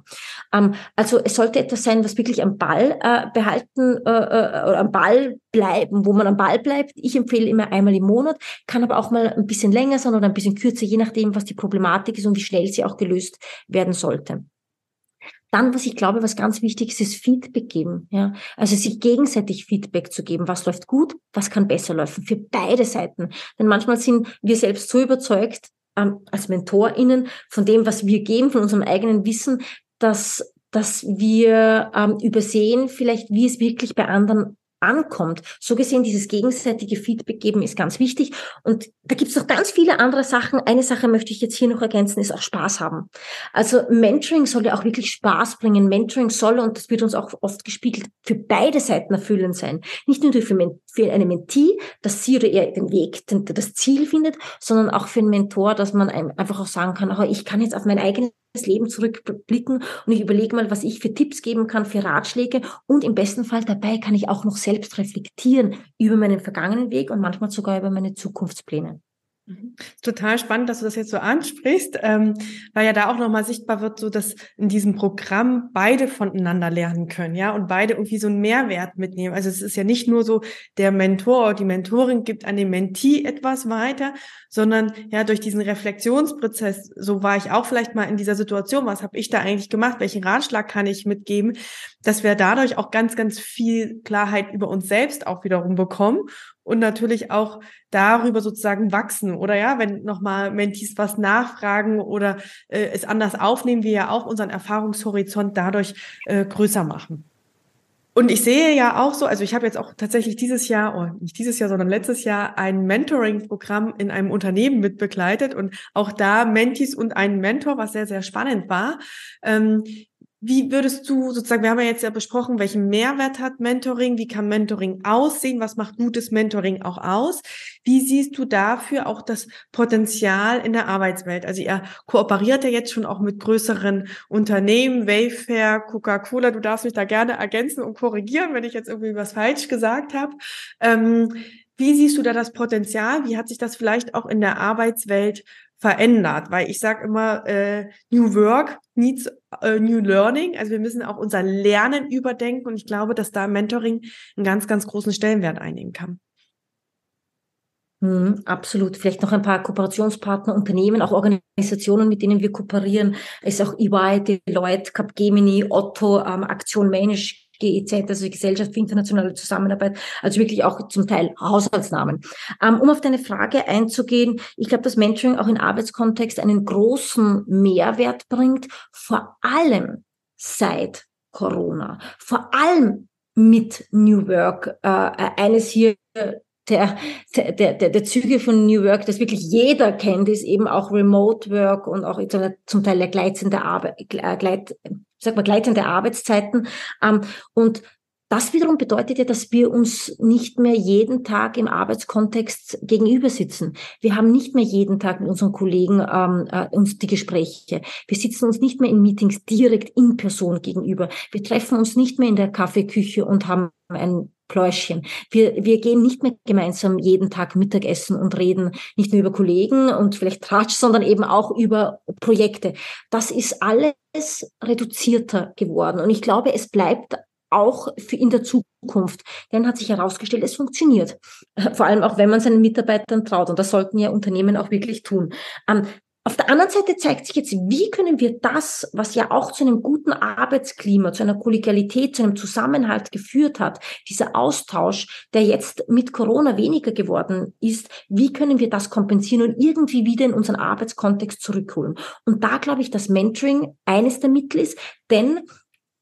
Ähm, also es sollte etwas sein, was wirklich am Ball äh, behalten äh, äh, oder am Ball bleiben, wo man am Ball bleibt. Ich empfehle immer einmal im Monat, kann aber auch mal ein bisschen länger sein oder ein bisschen kürzer, je nachdem, was die Problematik ist und wie schnell sie auch gelöst werden sollte. Dann, was ich glaube, was ganz wichtig ist, ist Feedback geben. Ja? Also sich gegenseitig Feedback zu geben. Was läuft gut, was kann besser laufen für beide Seiten. Denn manchmal sind wir selbst so überzeugt, ähm, als MentorInnen von dem, was wir geben, von unserem eigenen Wissen, dass dass wir ähm, übersehen, vielleicht wie es wirklich bei anderen ankommt. So gesehen, dieses gegenseitige Feedback geben ist ganz wichtig. Und da gibt es noch ganz viele andere Sachen. Eine Sache möchte ich jetzt hier noch ergänzen, ist auch Spaß haben. Also Mentoring soll ja auch wirklich Spaß bringen. Mentoring soll, und das wird uns auch oft gespiegelt, für beide Seiten erfüllend sein. Nicht nur für, für eine Mentee, dass sie oder er den Weg, den, das Ziel findet, sondern auch für einen Mentor, dass man einfach auch sagen kann, oh, ich kann jetzt auf mein eigenes Leben zurückblicken und ich überlege mal, was ich für Tipps geben kann, für Ratschläge und im besten Fall dabei kann ich auch noch selbst reflektieren über meinen vergangenen Weg und manchmal sogar über meine Zukunftspläne. Mhm. Total spannend, dass du das jetzt so ansprichst, ähm, weil ja da auch nochmal sichtbar wird, so dass in diesem Programm beide voneinander lernen können, ja, und beide irgendwie so einen Mehrwert mitnehmen. Also es ist ja nicht nur so, der Mentor oder die Mentorin gibt an den Mentee etwas weiter, sondern ja durch diesen Reflexionsprozess, so war ich auch vielleicht mal in dieser Situation, was habe ich da eigentlich gemacht, welchen Ratschlag kann ich mitgeben, dass wir dadurch auch ganz, ganz viel Klarheit über uns selbst auch wiederum bekommen und natürlich auch darüber sozusagen wachsen oder ja, wenn nochmal Mentis was nachfragen oder äh, es anders aufnehmen, wir ja auch unseren Erfahrungshorizont dadurch äh, größer machen. Und ich sehe ja auch so, also ich habe jetzt auch tatsächlich dieses Jahr, oh, nicht dieses Jahr, sondern letztes Jahr ein Mentoring-Programm in einem Unternehmen mitbegleitet und auch da Mentis und einen Mentor, was sehr, sehr spannend war. Ähm, wie würdest du sozusagen, wir haben ja jetzt ja besprochen, welchen Mehrwert hat Mentoring, wie kann Mentoring aussehen, was macht gutes Mentoring auch aus? Wie siehst du dafür auch das Potenzial in der Arbeitswelt? Also ihr kooperiert ja jetzt schon auch mit größeren Unternehmen, Wayfair, Coca-Cola, du darfst mich da gerne ergänzen und korrigieren, wenn ich jetzt irgendwie was falsch gesagt habe. Ähm, wie siehst du da das Potenzial? Wie hat sich das vielleicht auch in der Arbeitswelt verändert, weil ich sage immer, äh, New Work needs äh, New Learning. Also wir müssen auch unser Lernen überdenken und ich glaube, dass da Mentoring einen ganz, ganz großen Stellenwert einnehmen kann. Mhm, absolut. Vielleicht noch ein paar Kooperationspartner, Unternehmen, auch Organisationen, mit denen wir kooperieren. Es ist auch EY, Deloitte, Capgemini, Otto, ähm, Aktion Mensch, GEZ, also Gesellschaft für internationale Zusammenarbeit, also wirklich auch zum Teil Haushaltsnamen. Ähm, um auf deine Frage einzugehen, ich glaube, dass Mentoring auch in Arbeitskontext einen großen Mehrwert bringt, vor allem seit Corona, vor allem mit New Work. Äh, eines hier der, der, der, der Züge von New Work, das wirklich jeder kennt, ist eben auch Remote Work und auch zum Teil gleitende Arbeit, gleit, sag mal, gleitende Arbeitszeiten. Ähm, und das wiederum bedeutet ja, dass wir uns nicht mehr jeden Tag im Arbeitskontext gegenüber sitzen. Wir haben nicht mehr jeden Tag mit unseren Kollegen ähm, äh, uns die Gespräche. Wir sitzen uns nicht mehr in Meetings direkt in Person gegenüber. Wir treffen uns nicht mehr in der Kaffeeküche und haben ein Pläuschen. Wir, wir gehen nicht mehr gemeinsam jeden Tag Mittagessen und reden nicht nur über Kollegen und vielleicht Tratsch, sondern eben auch über Projekte. Das ist alles reduzierter geworden. Und ich glaube, es bleibt auch für in der Zukunft. Denn hat sich herausgestellt, es funktioniert. Vor allem auch, wenn man seinen Mitarbeitern traut. Und das sollten ja Unternehmen auch wirklich tun. Ähm, auf der anderen Seite zeigt sich jetzt, wie können wir das, was ja auch zu einem guten Arbeitsklima, zu einer Kollegialität, zu einem Zusammenhalt geführt hat, dieser Austausch, der jetzt mit Corona weniger geworden ist, wie können wir das kompensieren und irgendwie wieder in unseren Arbeitskontext zurückholen? Und da glaube ich, dass Mentoring eines der Mittel ist, denn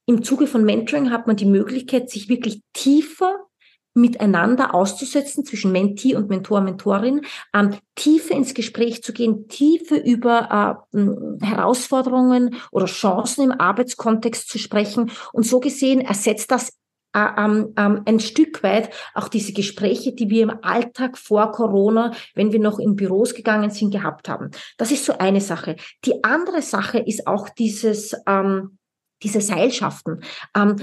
im Zuge von Mentoring hat man die Möglichkeit, sich wirklich tiefer miteinander auszusetzen zwischen Mentee und Mentor, Mentorin, ähm, tiefer ins Gespräch zu gehen, tiefer über äh, Herausforderungen oder Chancen im Arbeitskontext zu sprechen. Und so gesehen ersetzt das äh, ähm, ähm, ein Stück weit auch diese Gespräche, die wir im Alltag vor Corona, wenn wir noch in Büros gegangen sind, gehabt haben. Das ist so eine Sache. Die andere Sache ist auch dieses ähm, diese Seilschaften, ähm,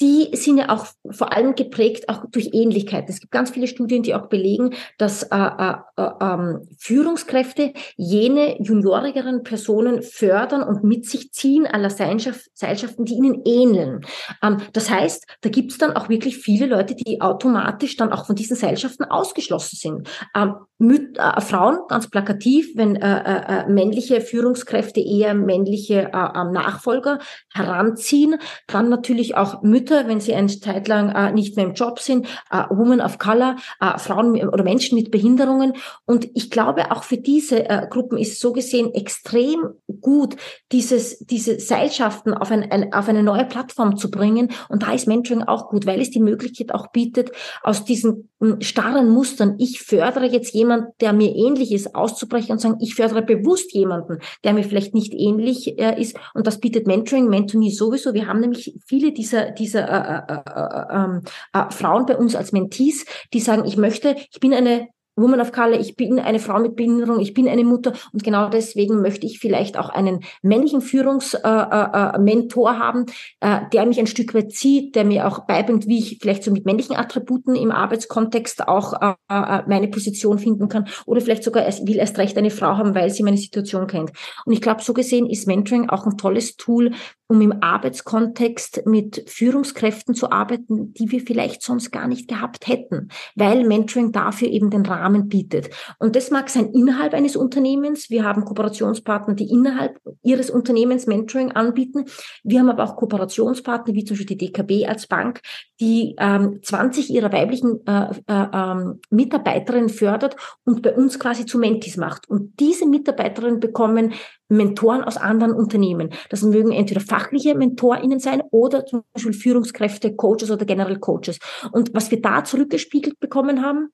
die sind ja auch vor allem geprägt auch durch Ähnlichkeit. Es gibt ganz viele Studien, die auch belegen, dass äh, äh, äh, ähm, Führungskräfte jene juniorigeren Personen fördern und mit sich ziehen aller Seilschaften, die ihnen ähneln. Ähm, das heißt, da gibt es dann auch wirklich viele Leute, die automatisch dann auch von diesen Seilschaften ausgeschlossen sind. Ähm, mit, äh, Frauen, ganz plakativ, wenn äh, äh, männliche Führungskräfte eher männliche äh, Nachfolger heranziehen, dann natürlich auch Mütter, wenn sie eine Zeit lang äh, nicht mehr im Job sind, äh, Women of Color, äh, Frauen oder Menschen mit Behinderungen. Und ich glaube, auch für diese äh, Gruppen ist so gesehen extrem gut, dieses, diese Seilschaften auf, ein, ein, auf eine neue Plattform zu bringen. Und da ist Mentoring auch gut, weil es die Möglichkeit auch bietet, aus diesen hm, starren Mustern, ich fördere jetzt jemand, der mir ähnlich ist, auszubrechen und sagen, ich fördere bewusst jemanden, der mir vielleicht nicht ähnlich äh, ist. Und das bietet Mentoring, Mentoring sowieso. Wir haben nämlich viele dieser, dieser äh, äh, äh, ähm, äh, Frauen bei uns als Mentees, die sagen, ich möchte, ich bin eine Woman of Color, ich bin eine Frau mit Behinderung, ich bin eine Mutter. Und genau deswegen möchte ich vielleicht auch einen männlichen Führungsmentor äh, äh, haben, äh, der mich ein Stück weit zieht, der mir auch beibringt, wie ich vielleicht so mit männlichen Attributen im Arbeitskontext auch äh, äh, meine Position finden kann. Oder vielleicht sogar erst, will erst recht eine Frau haben, weil sie meine Situation kennt. Und ich glaube, so gesehen ist Mentoring auch ein tolles Tool, um im Arbeitskontext mit Führungskräften zu arbeiten, die wir vielleicht sonst gar nicht gehabt hätten, weil Mentoring dafür eben den Rahmen bietet. Und das mag sein innerhalb eines Unternehmens. Wir haben Kooperationspartner, die innerhalb ihres Unternehmens Mentoring anbieten. Wir haben aber auch Kooperationspartner, wie zum Beispiel die DKB als Bank, die ähm, 20 ihrer weiblichen äh, äh, äh, Mitarbeiterinnen fördert und bei uns quasi zu Mentis macht. Und diese Mitarbeiterinnen bekommen Mentoren aus anderen Unternehmen. Das mögen entweder fachliche MentorInnen sein oder zum Beispiel Führungskräfte, Coaches oder generell Coaches. Und was wir da zurückgespiegelt bekommen haben,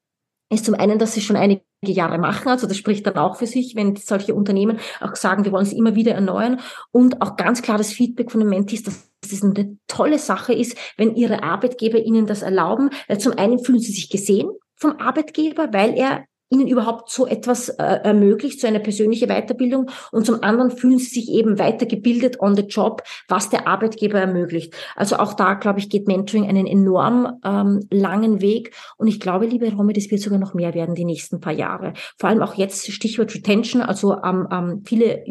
ist zum einen, dass sie schon einige Jahre machen. Also das spricht dann auch für sich, wenn solche Unternehmen auch sagen, wir wollen es immer wieder erneuern. Und auch ganz klares Feedback von den Mentis, dass es eine tolle Sache ist, wenn ihre Arbeitgeber ihnen das erlauben. Weil zum einen fühlen sie sich gesehen vom Arbeitgeber, weil er ihnen überhaupt so etwas äh, ermöglicht, so eine persönliche Weiterbildung und zum anderen fühlen sie sich eben weitergebildet on the job, was der Arbeitgeber ermöglicht. Also auch da, glaube ich, geht Mentoring einen enorm ähm, langen Weg und ich glaube, liebe Romy, das wird sogar noch mehr werden die nächsten paar Jahre. Vor allem auch jetzt Stichwort Retention, also ähm, ähm, viele,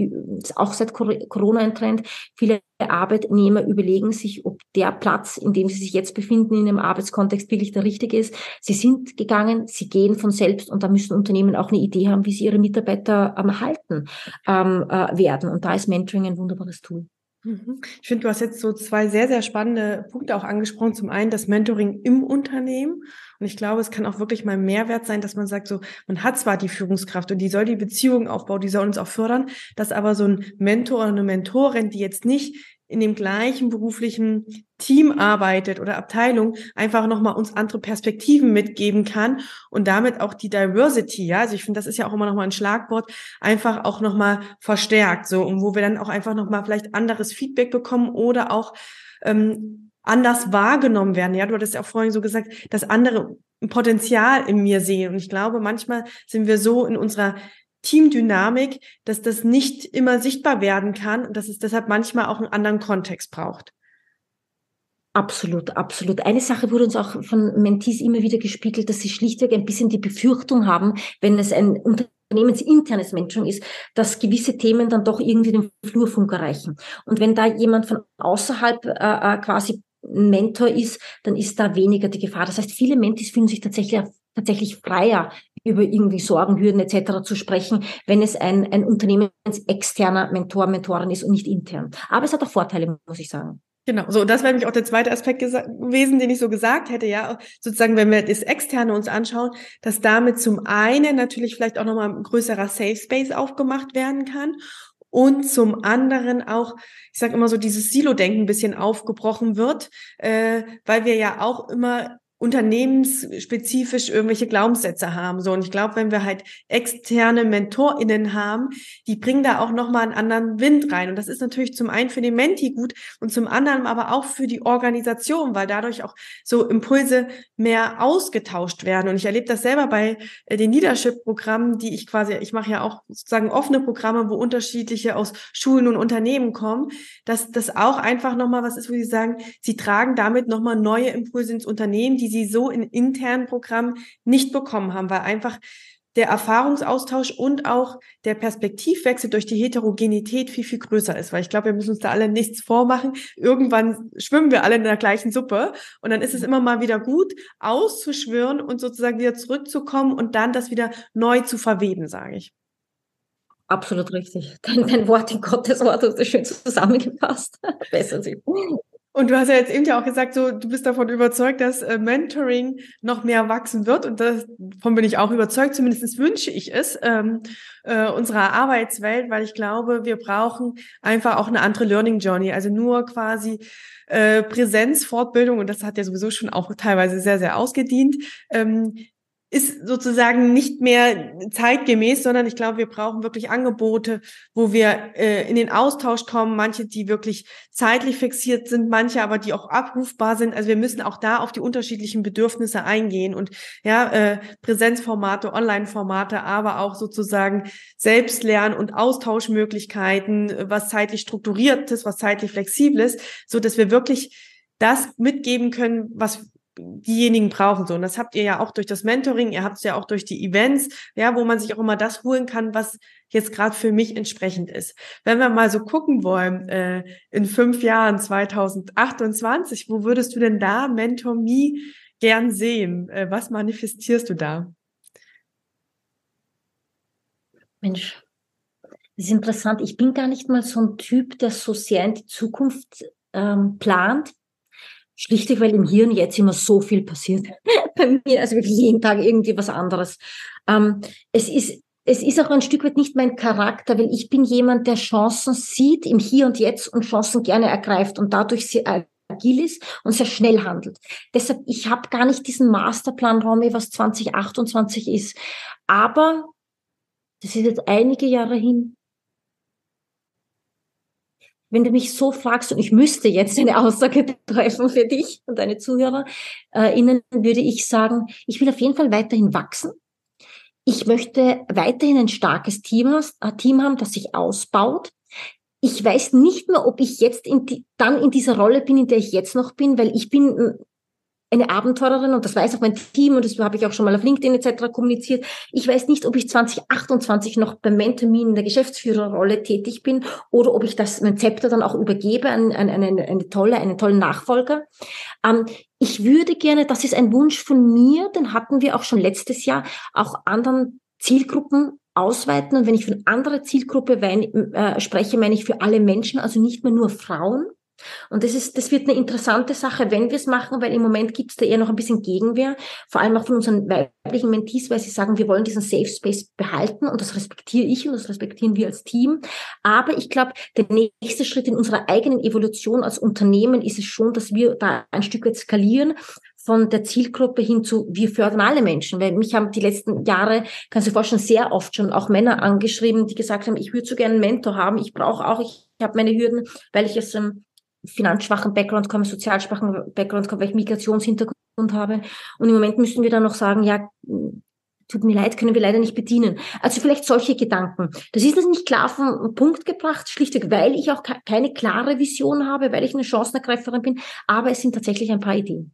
auch seit Corona ein Trend, viele Arbeitnehmer überlegen sich, ob der Platz, in dem sie sich jetzt befinden, in einem Arbeitskontext wirklich der richtige ist. Sie sind gegangen, sie gehen von selbst und da müssen Unternehmen auch eine Idee haben, wie sie ihre Mitarbeiter ähm, halten ähm, äh, werden. Und da ist Mentoring ein wunderbares Tool. Mhm. Ich finde, du hast jetzt so zwei sehr, sehr spannende Punkte auch angesprochen. Zum einen das Mentoring im Unternehmen. Und ich glaube, es kann auch wirklich mal Mehrwert sein, dass man sagt, so, man hat zwar die Führungskraft und die soll die Beziehung aufbauen, die soll uns auch fördern, dass aber so ein Mentor oder eine Mentorin, die jetzt nicht in dem gleichen beruflichen Team arbeitet oder Abteilung, einfach nochmal uns andere Perspektiven mitgeben kann und damit auch die Diversity, ja, also ich finde, das ist ja auch immer nochmal ein Schlagwort, einfach auch nochmal verstärkt, so, und wo wir dann auch einfach nochmal vielleicht anderes Feedback bekommen oder auch ähm, anders wahrgenommen werden. Ja, du hattest ja auch vorhin so gesagt, dass andere Potenzial in mir sehen. Und ich glaube, manchmal sind wir so in unserer Teamdynamik, dass das nicht immer sichtbar werden kann und dass es deshalb manchmal auch einen anderen Kontext braucht. Absolut, absolut. Eine Sache wurde uns auch von Mentees immer wieder gespiegelt, dass sie schlichtweg ein bisschen die Befürchtung haben, wenn es ein unternehmensinternes Mentoring ist, dass gewisse Themen dann doch irgendwie den Flurfunk erreichen. Und wenn da jemand von außerhalb äh, äh quasi Mentor ist, dann ist da weniger die Gefahr. Das heißt, viele Mentees fühlen sich tatsächlich tatsächlich freier über irgendwie Sorgenhürden etc. zu sprechen, wenn es ein, ein unternehmensexterner Mentor, Mentorin ist und nicht intern. Aber es hat auch Vorteile, muss ich sagen. Genau, so das wäre nämlich auch der zweite Aspekt gewesen, den ich so gesagt hätte, ja, sozusagen, wenn wir das Externe uns anschauen, dass damit zum einen natürlich vielleicht auch nochmal ein größerer Safe Space aufgemacht werden kann und zum anderen auch, ich sage immer so, dieses Silo-Denken ein bisschen aufgebrochen wird, äh, weil wir ja auch immer unternehmensspezifisch irgendwelche Glaubenssätze haben. So, und ich glaube, wenn wir halt externe MentorInnen haben, die bringen da auch nochmal einen anderen Wind rein. Und das ist natürlich zum einen für den Menti gut und zum anderen aber auch für die Organisation, weil dadurch auch so Impulse mehr ausgetauscht werden. Und ich erlebe das selber bei äh, den Leadership-Programmen, die ich quasi, ich mache ja auch sozusagen offene Programme, wo unterschiedliche aus Schulen und Unternehmen kommen, dass das auch einfach nochmal was ist, wo sie sagen, sie tragen damit nochmal neue Impulse ins Unternehmen, die die sie so in internen Programmen nicht bekommen haben, weil einfach der Erfahrungsaustausch und auch der Perspektivwechsel durch die Heterogenität viel, viel größer ist. Weil ich glaube, wir müssen uns da alle nichts vormachen. Irgendwann schwimmen wir alle in der gleichen Suppe. Und dann ist es immer mal wieder gut, auszuschwören und sozusagen wieder zurückzukommen und dann das wieder neu zu verweben, sage ich. Absolut richtig. Dein, dein Wort in Gottes Wort hast du schön zusammengefasst. Besser sie. Und du hast ja jetzt eben ja auch gesagt, so du bist davon überzeugt, dass äh, Mentoring noch mehr wachsen wird. Und davon bin ich auch überzeugt. Zumindest wünsche ich es ähm, äh, unserer Arbeitswelt, weil ich glaube, wir brauchen einfach auch eine andere Learning Journey. Also nur quasi äh, Präsenzfortbildung und das hat ja sowieso schon auch teilweise sehr sehr ausgedient. Ähm, ist sozusagen nicht mehr zeitgemäß, sondern ich glaube, wir brauchen wirklich Angebote, wo wir äh, in den Austausch kommen, manche, die wirklich zeitlich fixiert sind, manche aber, die auch abrufbar sind. Also wir müssen auch da auf die unterschiedlichen Bedürfnisse eingehen und ja, äh, Präsenzformate, Online-Formate, aber auch sozusagen Selbstlern- und Austauschmöglichkeiten, was zeitlich strukturiert ist, was zeitlich flexibel ist, so dass wir wirklich das mitgeben können, was diejenigen brauchen so. Und das habt ihr ja auch durch das Mentoring, ihr habt es ja auch durch die Events, ja, wo man sich auch immer das holen kann, was jetzt gerade für mich entsprechend ist. Wenn wir mal so gucken wollen, äh, in fünf Jahren, 2028, wo würdest du denn da Mentor Me gern sehen? Äh, was manifestierst du da? Mensch, das ist interessant. Ich bin gar nicht mal so ein Typ, der so sehr in die Zukunft ähm, plant. Schlichtweg, weil im Hirn jetzt immer so viel passiert. Bei mir, also wirklich jeden Tag irgendwie was anderes. Ähm, es ist, es ist auch ein Stück weit nicht mein Charakter, weil ich bin jemand, der Chancen sieht im Hier und Jetzt und Chancen gerne ergreift und dadurch sehr agil ist und sehr schnell handelt. Deshalb, ich habe gar nicht diesen Masterplan, Romy, was 2028 ist. Aber das ist jetzt einige Jahre hin wenn du mich so fragst und ich müsste jetzt eine Aussage treffen für dich und deine Zuhörer, äh, innen würde ich sagen, ich will auf jeden Fall weiterhin wachsen. Ich möchte weiterhin ein starkes Team, äh, Team haben, das sich ausbaut. Ich weiß nicht mehr, ob ich jetzt in die, dann in dieser Rolle bin, in der ich jetzt noch bin, weil ich bin eine Abenteurerin und das weiß auch mein Team und das habe ich auch schon mal auf LinkedIn etc. kommuniziert. Ich weiß nicht, ob ich 2028 noch beim Mentomin in der Geschäftsführerrolle tätig bin oder ob ich das mein Zepter dann auch übergebe an, an, an eine, eine tolle, einen tollen Nachfolger. Ähm, ich würde gerne, das ist ein Wunsch von mir, den hatten wir auch schon letztes Jahr, auch anderen Zielgruppen ausweiten. Und wenn ich von anderer Zielgruppe wein, äh, spreche, meine ich für alle Menschen, also nicht mehr nur Frauen, Und das ist, das wird eine interessante Sache, wenn wir es machen, weil im Moment gibt es da eher noch ein bisschen Gegenwehr, vor allem auch von unseren weiblichen Mentees, weil sie sagen, wir wollen diesen Safe Space behalten und das respektiere ich und das respektieren wir als Team. Aber ich glaube, der nächste Schritt in unserer eigenen Evolution als Unternehmen ist es schon, dass wir da ein Stück weit skalieren von der Zielgruppe hin zu, wir fördern alle Menschen. Weil mich haben die letzten Jahre, kannst du dir vorstellen, sehr oft schon auch Männer angeschrieben, die gesagt haben, ich würde so gerne einen Mentor haben, ich brauche auch, ich habe meine Hürden, weil ich einem finanzschwachen Background komme, sozialschwachen Background komme, weil ich Migrationshintergrund habe. Und im Moment müssen wir dann noch sagen, ja, tut mir leid, können wir leider nicht bedienen. Also vielleicht solche Gedanken. Das ist jetzt nicht klar auf den Punkt gebracht, schlichtweg, weil ich auch keine klare Vision habe, weil ich eine Chancenergreiferin bin, aber es sind tatsächlich ein paar Ideen.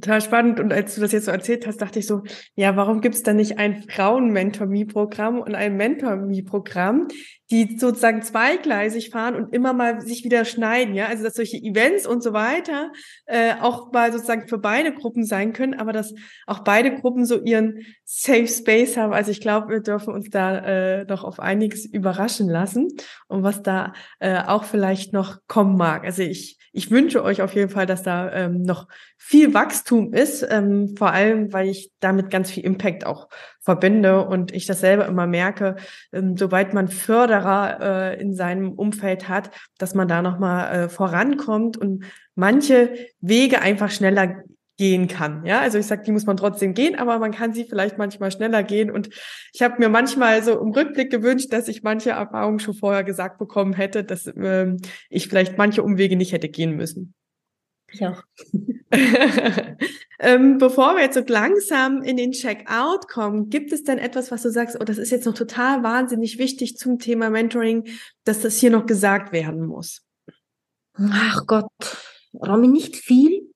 Total spannend. Und als du das jetzt so erzählt hast, dachte ich so, ja, warum gibt es da nicht ein Frauen-Mentor-Me-Programm und ein Mentor-Me-Programm, die sozusagen zweigleisig fahren und immer mal sich wieder schneiden, ja, also dass solche Events und so weiter äh, auch mal sozusagen für beide Gruppen sein können, aber dass auch beide Gruppen so ihren Safe Space haben. Also ich glaube, wir dürfen uns da äh, noch auf einiges überraschen lassen und was da äh, auch vielleicht noch kommen mag. Also ich ich wünsche euch auf jeden Fall, dass da ähm, noch viel Wachstum ist, ähm, vor allem, weil ich damit ganz viel Impact auch verbinde und ich das selber immer merke, ähm, sobald man Förderer äh, in seinem Umfeld hat, dass man da nochmal äh, vorankommt und manche Wege einfach schneller gehen kann. Ja, also ich sage, die muss man trotzdem gehen, aber man kann sie vielleicht manchmal schneller gehen. Und ich habe mir manchmal so im Rückblick gewünscht, dass ich manche Erfahrungen schon vorher gesagt bekommen hätte, dass ähm, ich vielleicht manche Umwege nicht hätte gehen müssen. Ja. ähm, bevor wir jetzt so langsam in den Checkout kommen, gibt es denn etwas, was du sagst, oh, das ist jetzt noch total wahnsinnig wichtig zum Thema Mentoring, dass das hier noch gesagt werden muss? Ach Gott, Romy, nicht viel.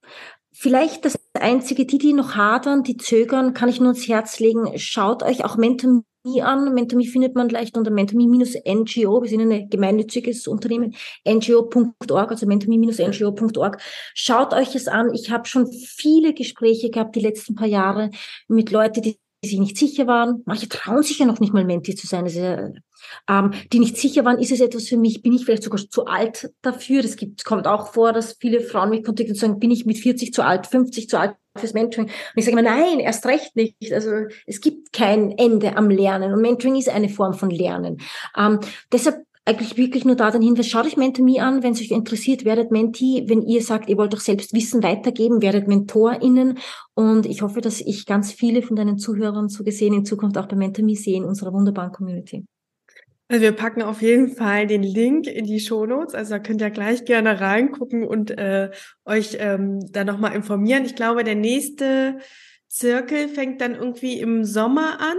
Vielleicht das Einzige, die, die noch hadern, die zögern, kann ich nur ans Herz legen. Schaut euch auch Mentomy an. Mentomy findet man leicht unter mentomy-ngo. Wir sind ein gemeinnütziges Unternehmen. ngo.org, also mentomy-ngo.org. Schaut euch es an. Ich habe schon viele Gespräche gehabt die letzten paar Jahre mit Leuten, die sich nicht sicher waren. Manche trauen sich ja noch nicht mal Menti zu sein. Ja ähm, die nicht sicher waren, ist es etwas für mich, bin ich vielleicht sogar zu alt dafür. Das gibt, kommt auch vor, dass viele Frauen mich kontaktieren und sagen, bin ich mit 40 zu alt, 50 zu alt fürs Mentoring? Und ich sage immer, nein, erst recht nicht. Also es gibt kein Ende am Lernen und Mentoring ist eine Form von Lernen. Ähm, deshalb eigentlich wirklich nur da den Hinweis, schaut euch Mentor an, wenn es euch interessiert, werdet Mentee, wenn ihr sagt, ihr wollt doch selbst Wissen weitergeben, werdet MentorInnen und ich hoffe, dass ich ganz viele von deinen Zuhörern so gesehen in Zukunft auch bei Mentor sehe in unserer wunderbaren Community. Also wir packen auf jeden Fall den Link in die Shownotes. Also da könnt ihr gleich gerne reingucken und äh, euch ähm, da nochmal informieren. Ich glaube, der nächste Zirkel fängt dann irgendwie im Sommer an.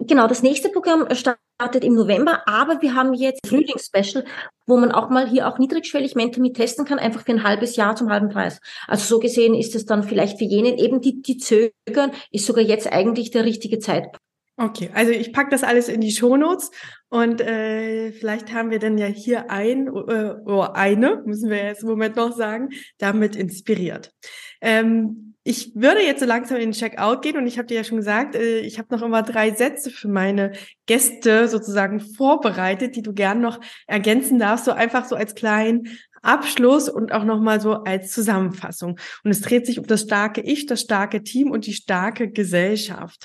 Genau, das nächste Programm startet im November, aber wir haben jetzt Frühlingsspecial, wo man auch mal hier auch niedrigschwellig Mentomy testen kann, einfach für ein halbes Jahr zum halben Preis. Also so gesehen ist es dann vielleicht für jene eben, die, die zögern, ist sogar jetzt eigentlich der richtige Zeitpunkt. Okay, also ich pack das alles in die Shownotes und äh, vielleicht haben wir dann ja hier ein äh, oder eine, müssen wir jetzt im Moment noch sagen, damit inspiriert. Ähm, ich würde jetzt so langsam in den Checkout gehen und ich habe dir ja schon gesagt, äh, ich habe noch immer drei Sätze für meine Gäste sozusagen vorbereitet, die du gern noch ergänzen darfst, so einfach so als kleinen Abschluss und auch nochmal so als Zusammenfassung. Und es dreht sich um das starke Ich, das starke Team und die starke Gesellschaft.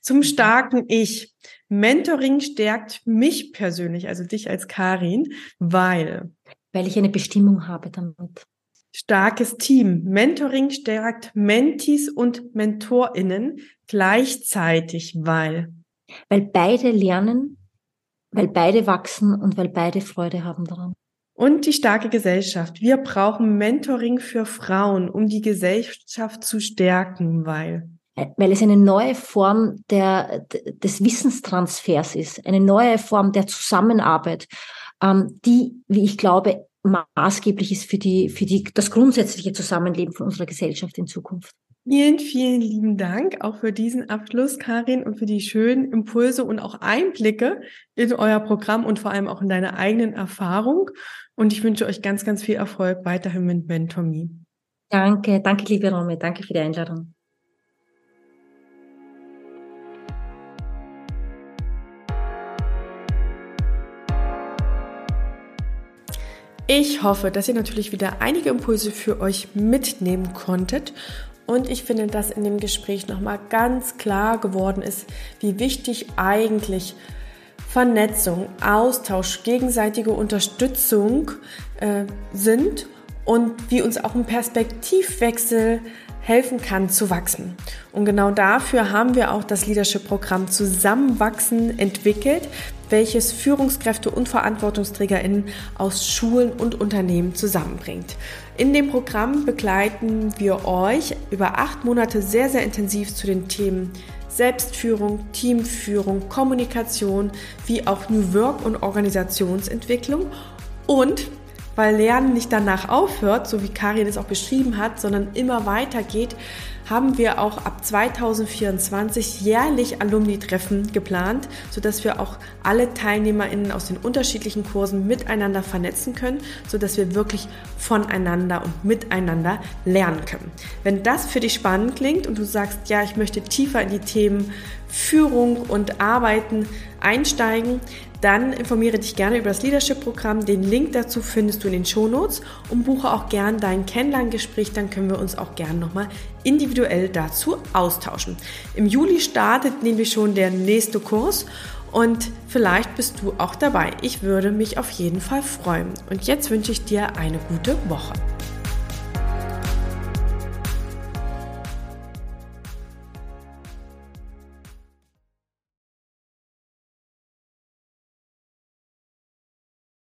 Zum mhm. starken Ich. Mentoring stärkt mich persönlich, also dich als Karin, weil. Weil ich eine Bestimmung habe damit. Starkes Team. Mentoring stärkt Mentis und MentorInnen gleichzeitig, weil. Weil beide lernen, weil beide wachsen und weil beide Freude haben daran. Und die starke Gesellschaft. Wir brauchen Mentoring für Frauen, um die Gesellschaft zu stärken, weil weil es eine neue Form der, des Wissenstransfers ist, eine neue Form der Zusammenarbeit, ähm, die, wie ich glaube, maßgeblich ist für die, für die, das grundsätzliche Zusammenleben von unserer Gesellschaft in Zukunft. Vielen, vielen lieben Dank auch für diesen Abschluss, Karin, und für die schönen Impulse und auch Einblicke in euer Programm und vor allem auch in deine eigenen Erfahrungen. Und ich wünsche euch ganz, ganz viel Erfolg weiterhin mit MentorMe. Danke, danke, liebe Rome. Danke für die Einladung. Ich hoffe, dass ihr natürlich wieder einige Impulse für euch mitnehmen konntet. Und ich finde, dass in dem Gespräch nochmal ganz klar geworden ist, wie wichtig eigentlich Vernetzung, Austausch, gegenseitige Unterstützung äh, sind und wie uns auch ein Perspektivwechsel helfen kann zu wachsen. Und genau dafür haben wir auch das Leadership-Programm Zusammenwachsen entwickelt, welches Führungskräfte und VerantwortungsträgerInnen aus Schulen und Unternehmen zusammenbringt. In dem Programm begleiten wir euch über acht Monate sehr, sehr intensiv zu den Themen Selbstführung, Teamführung, Kommunikation, wie auch New Work und Organisationsentwicklung und weil Lernen nicht danach aufhört, so wie Karin es auch beschrieben hat, sondern immer weitergeht, haben wir auch ab 2024 jährlich Alumni-Treffen geplant, sodass wir auch alle TeilnehmerInnen aus den unterschiedlichen Kursen miteinander vernetzen können, sodass wir wirklich voneinander und miteinander lernen können. Wenn das für dich spannend klingt und du sagst, ja, ich möchte tiefer in die Themen Führung und Arbeiten einsteigen, dann informiere dich gerne über das Leadership-Programm. Den Link dazu findest du in den Shownotes und buche auch gern dein Kennenlerngespräch. Dann können wir uns auch gern nochmal individuell dazu austauschen. Im Juli startet nämlich schon der nächste Kurs und vielleicht bist du auch dabei. Ich würde mich auf jeden Fall freuen. Und jetzt wünsche ich dir eine gute Woche.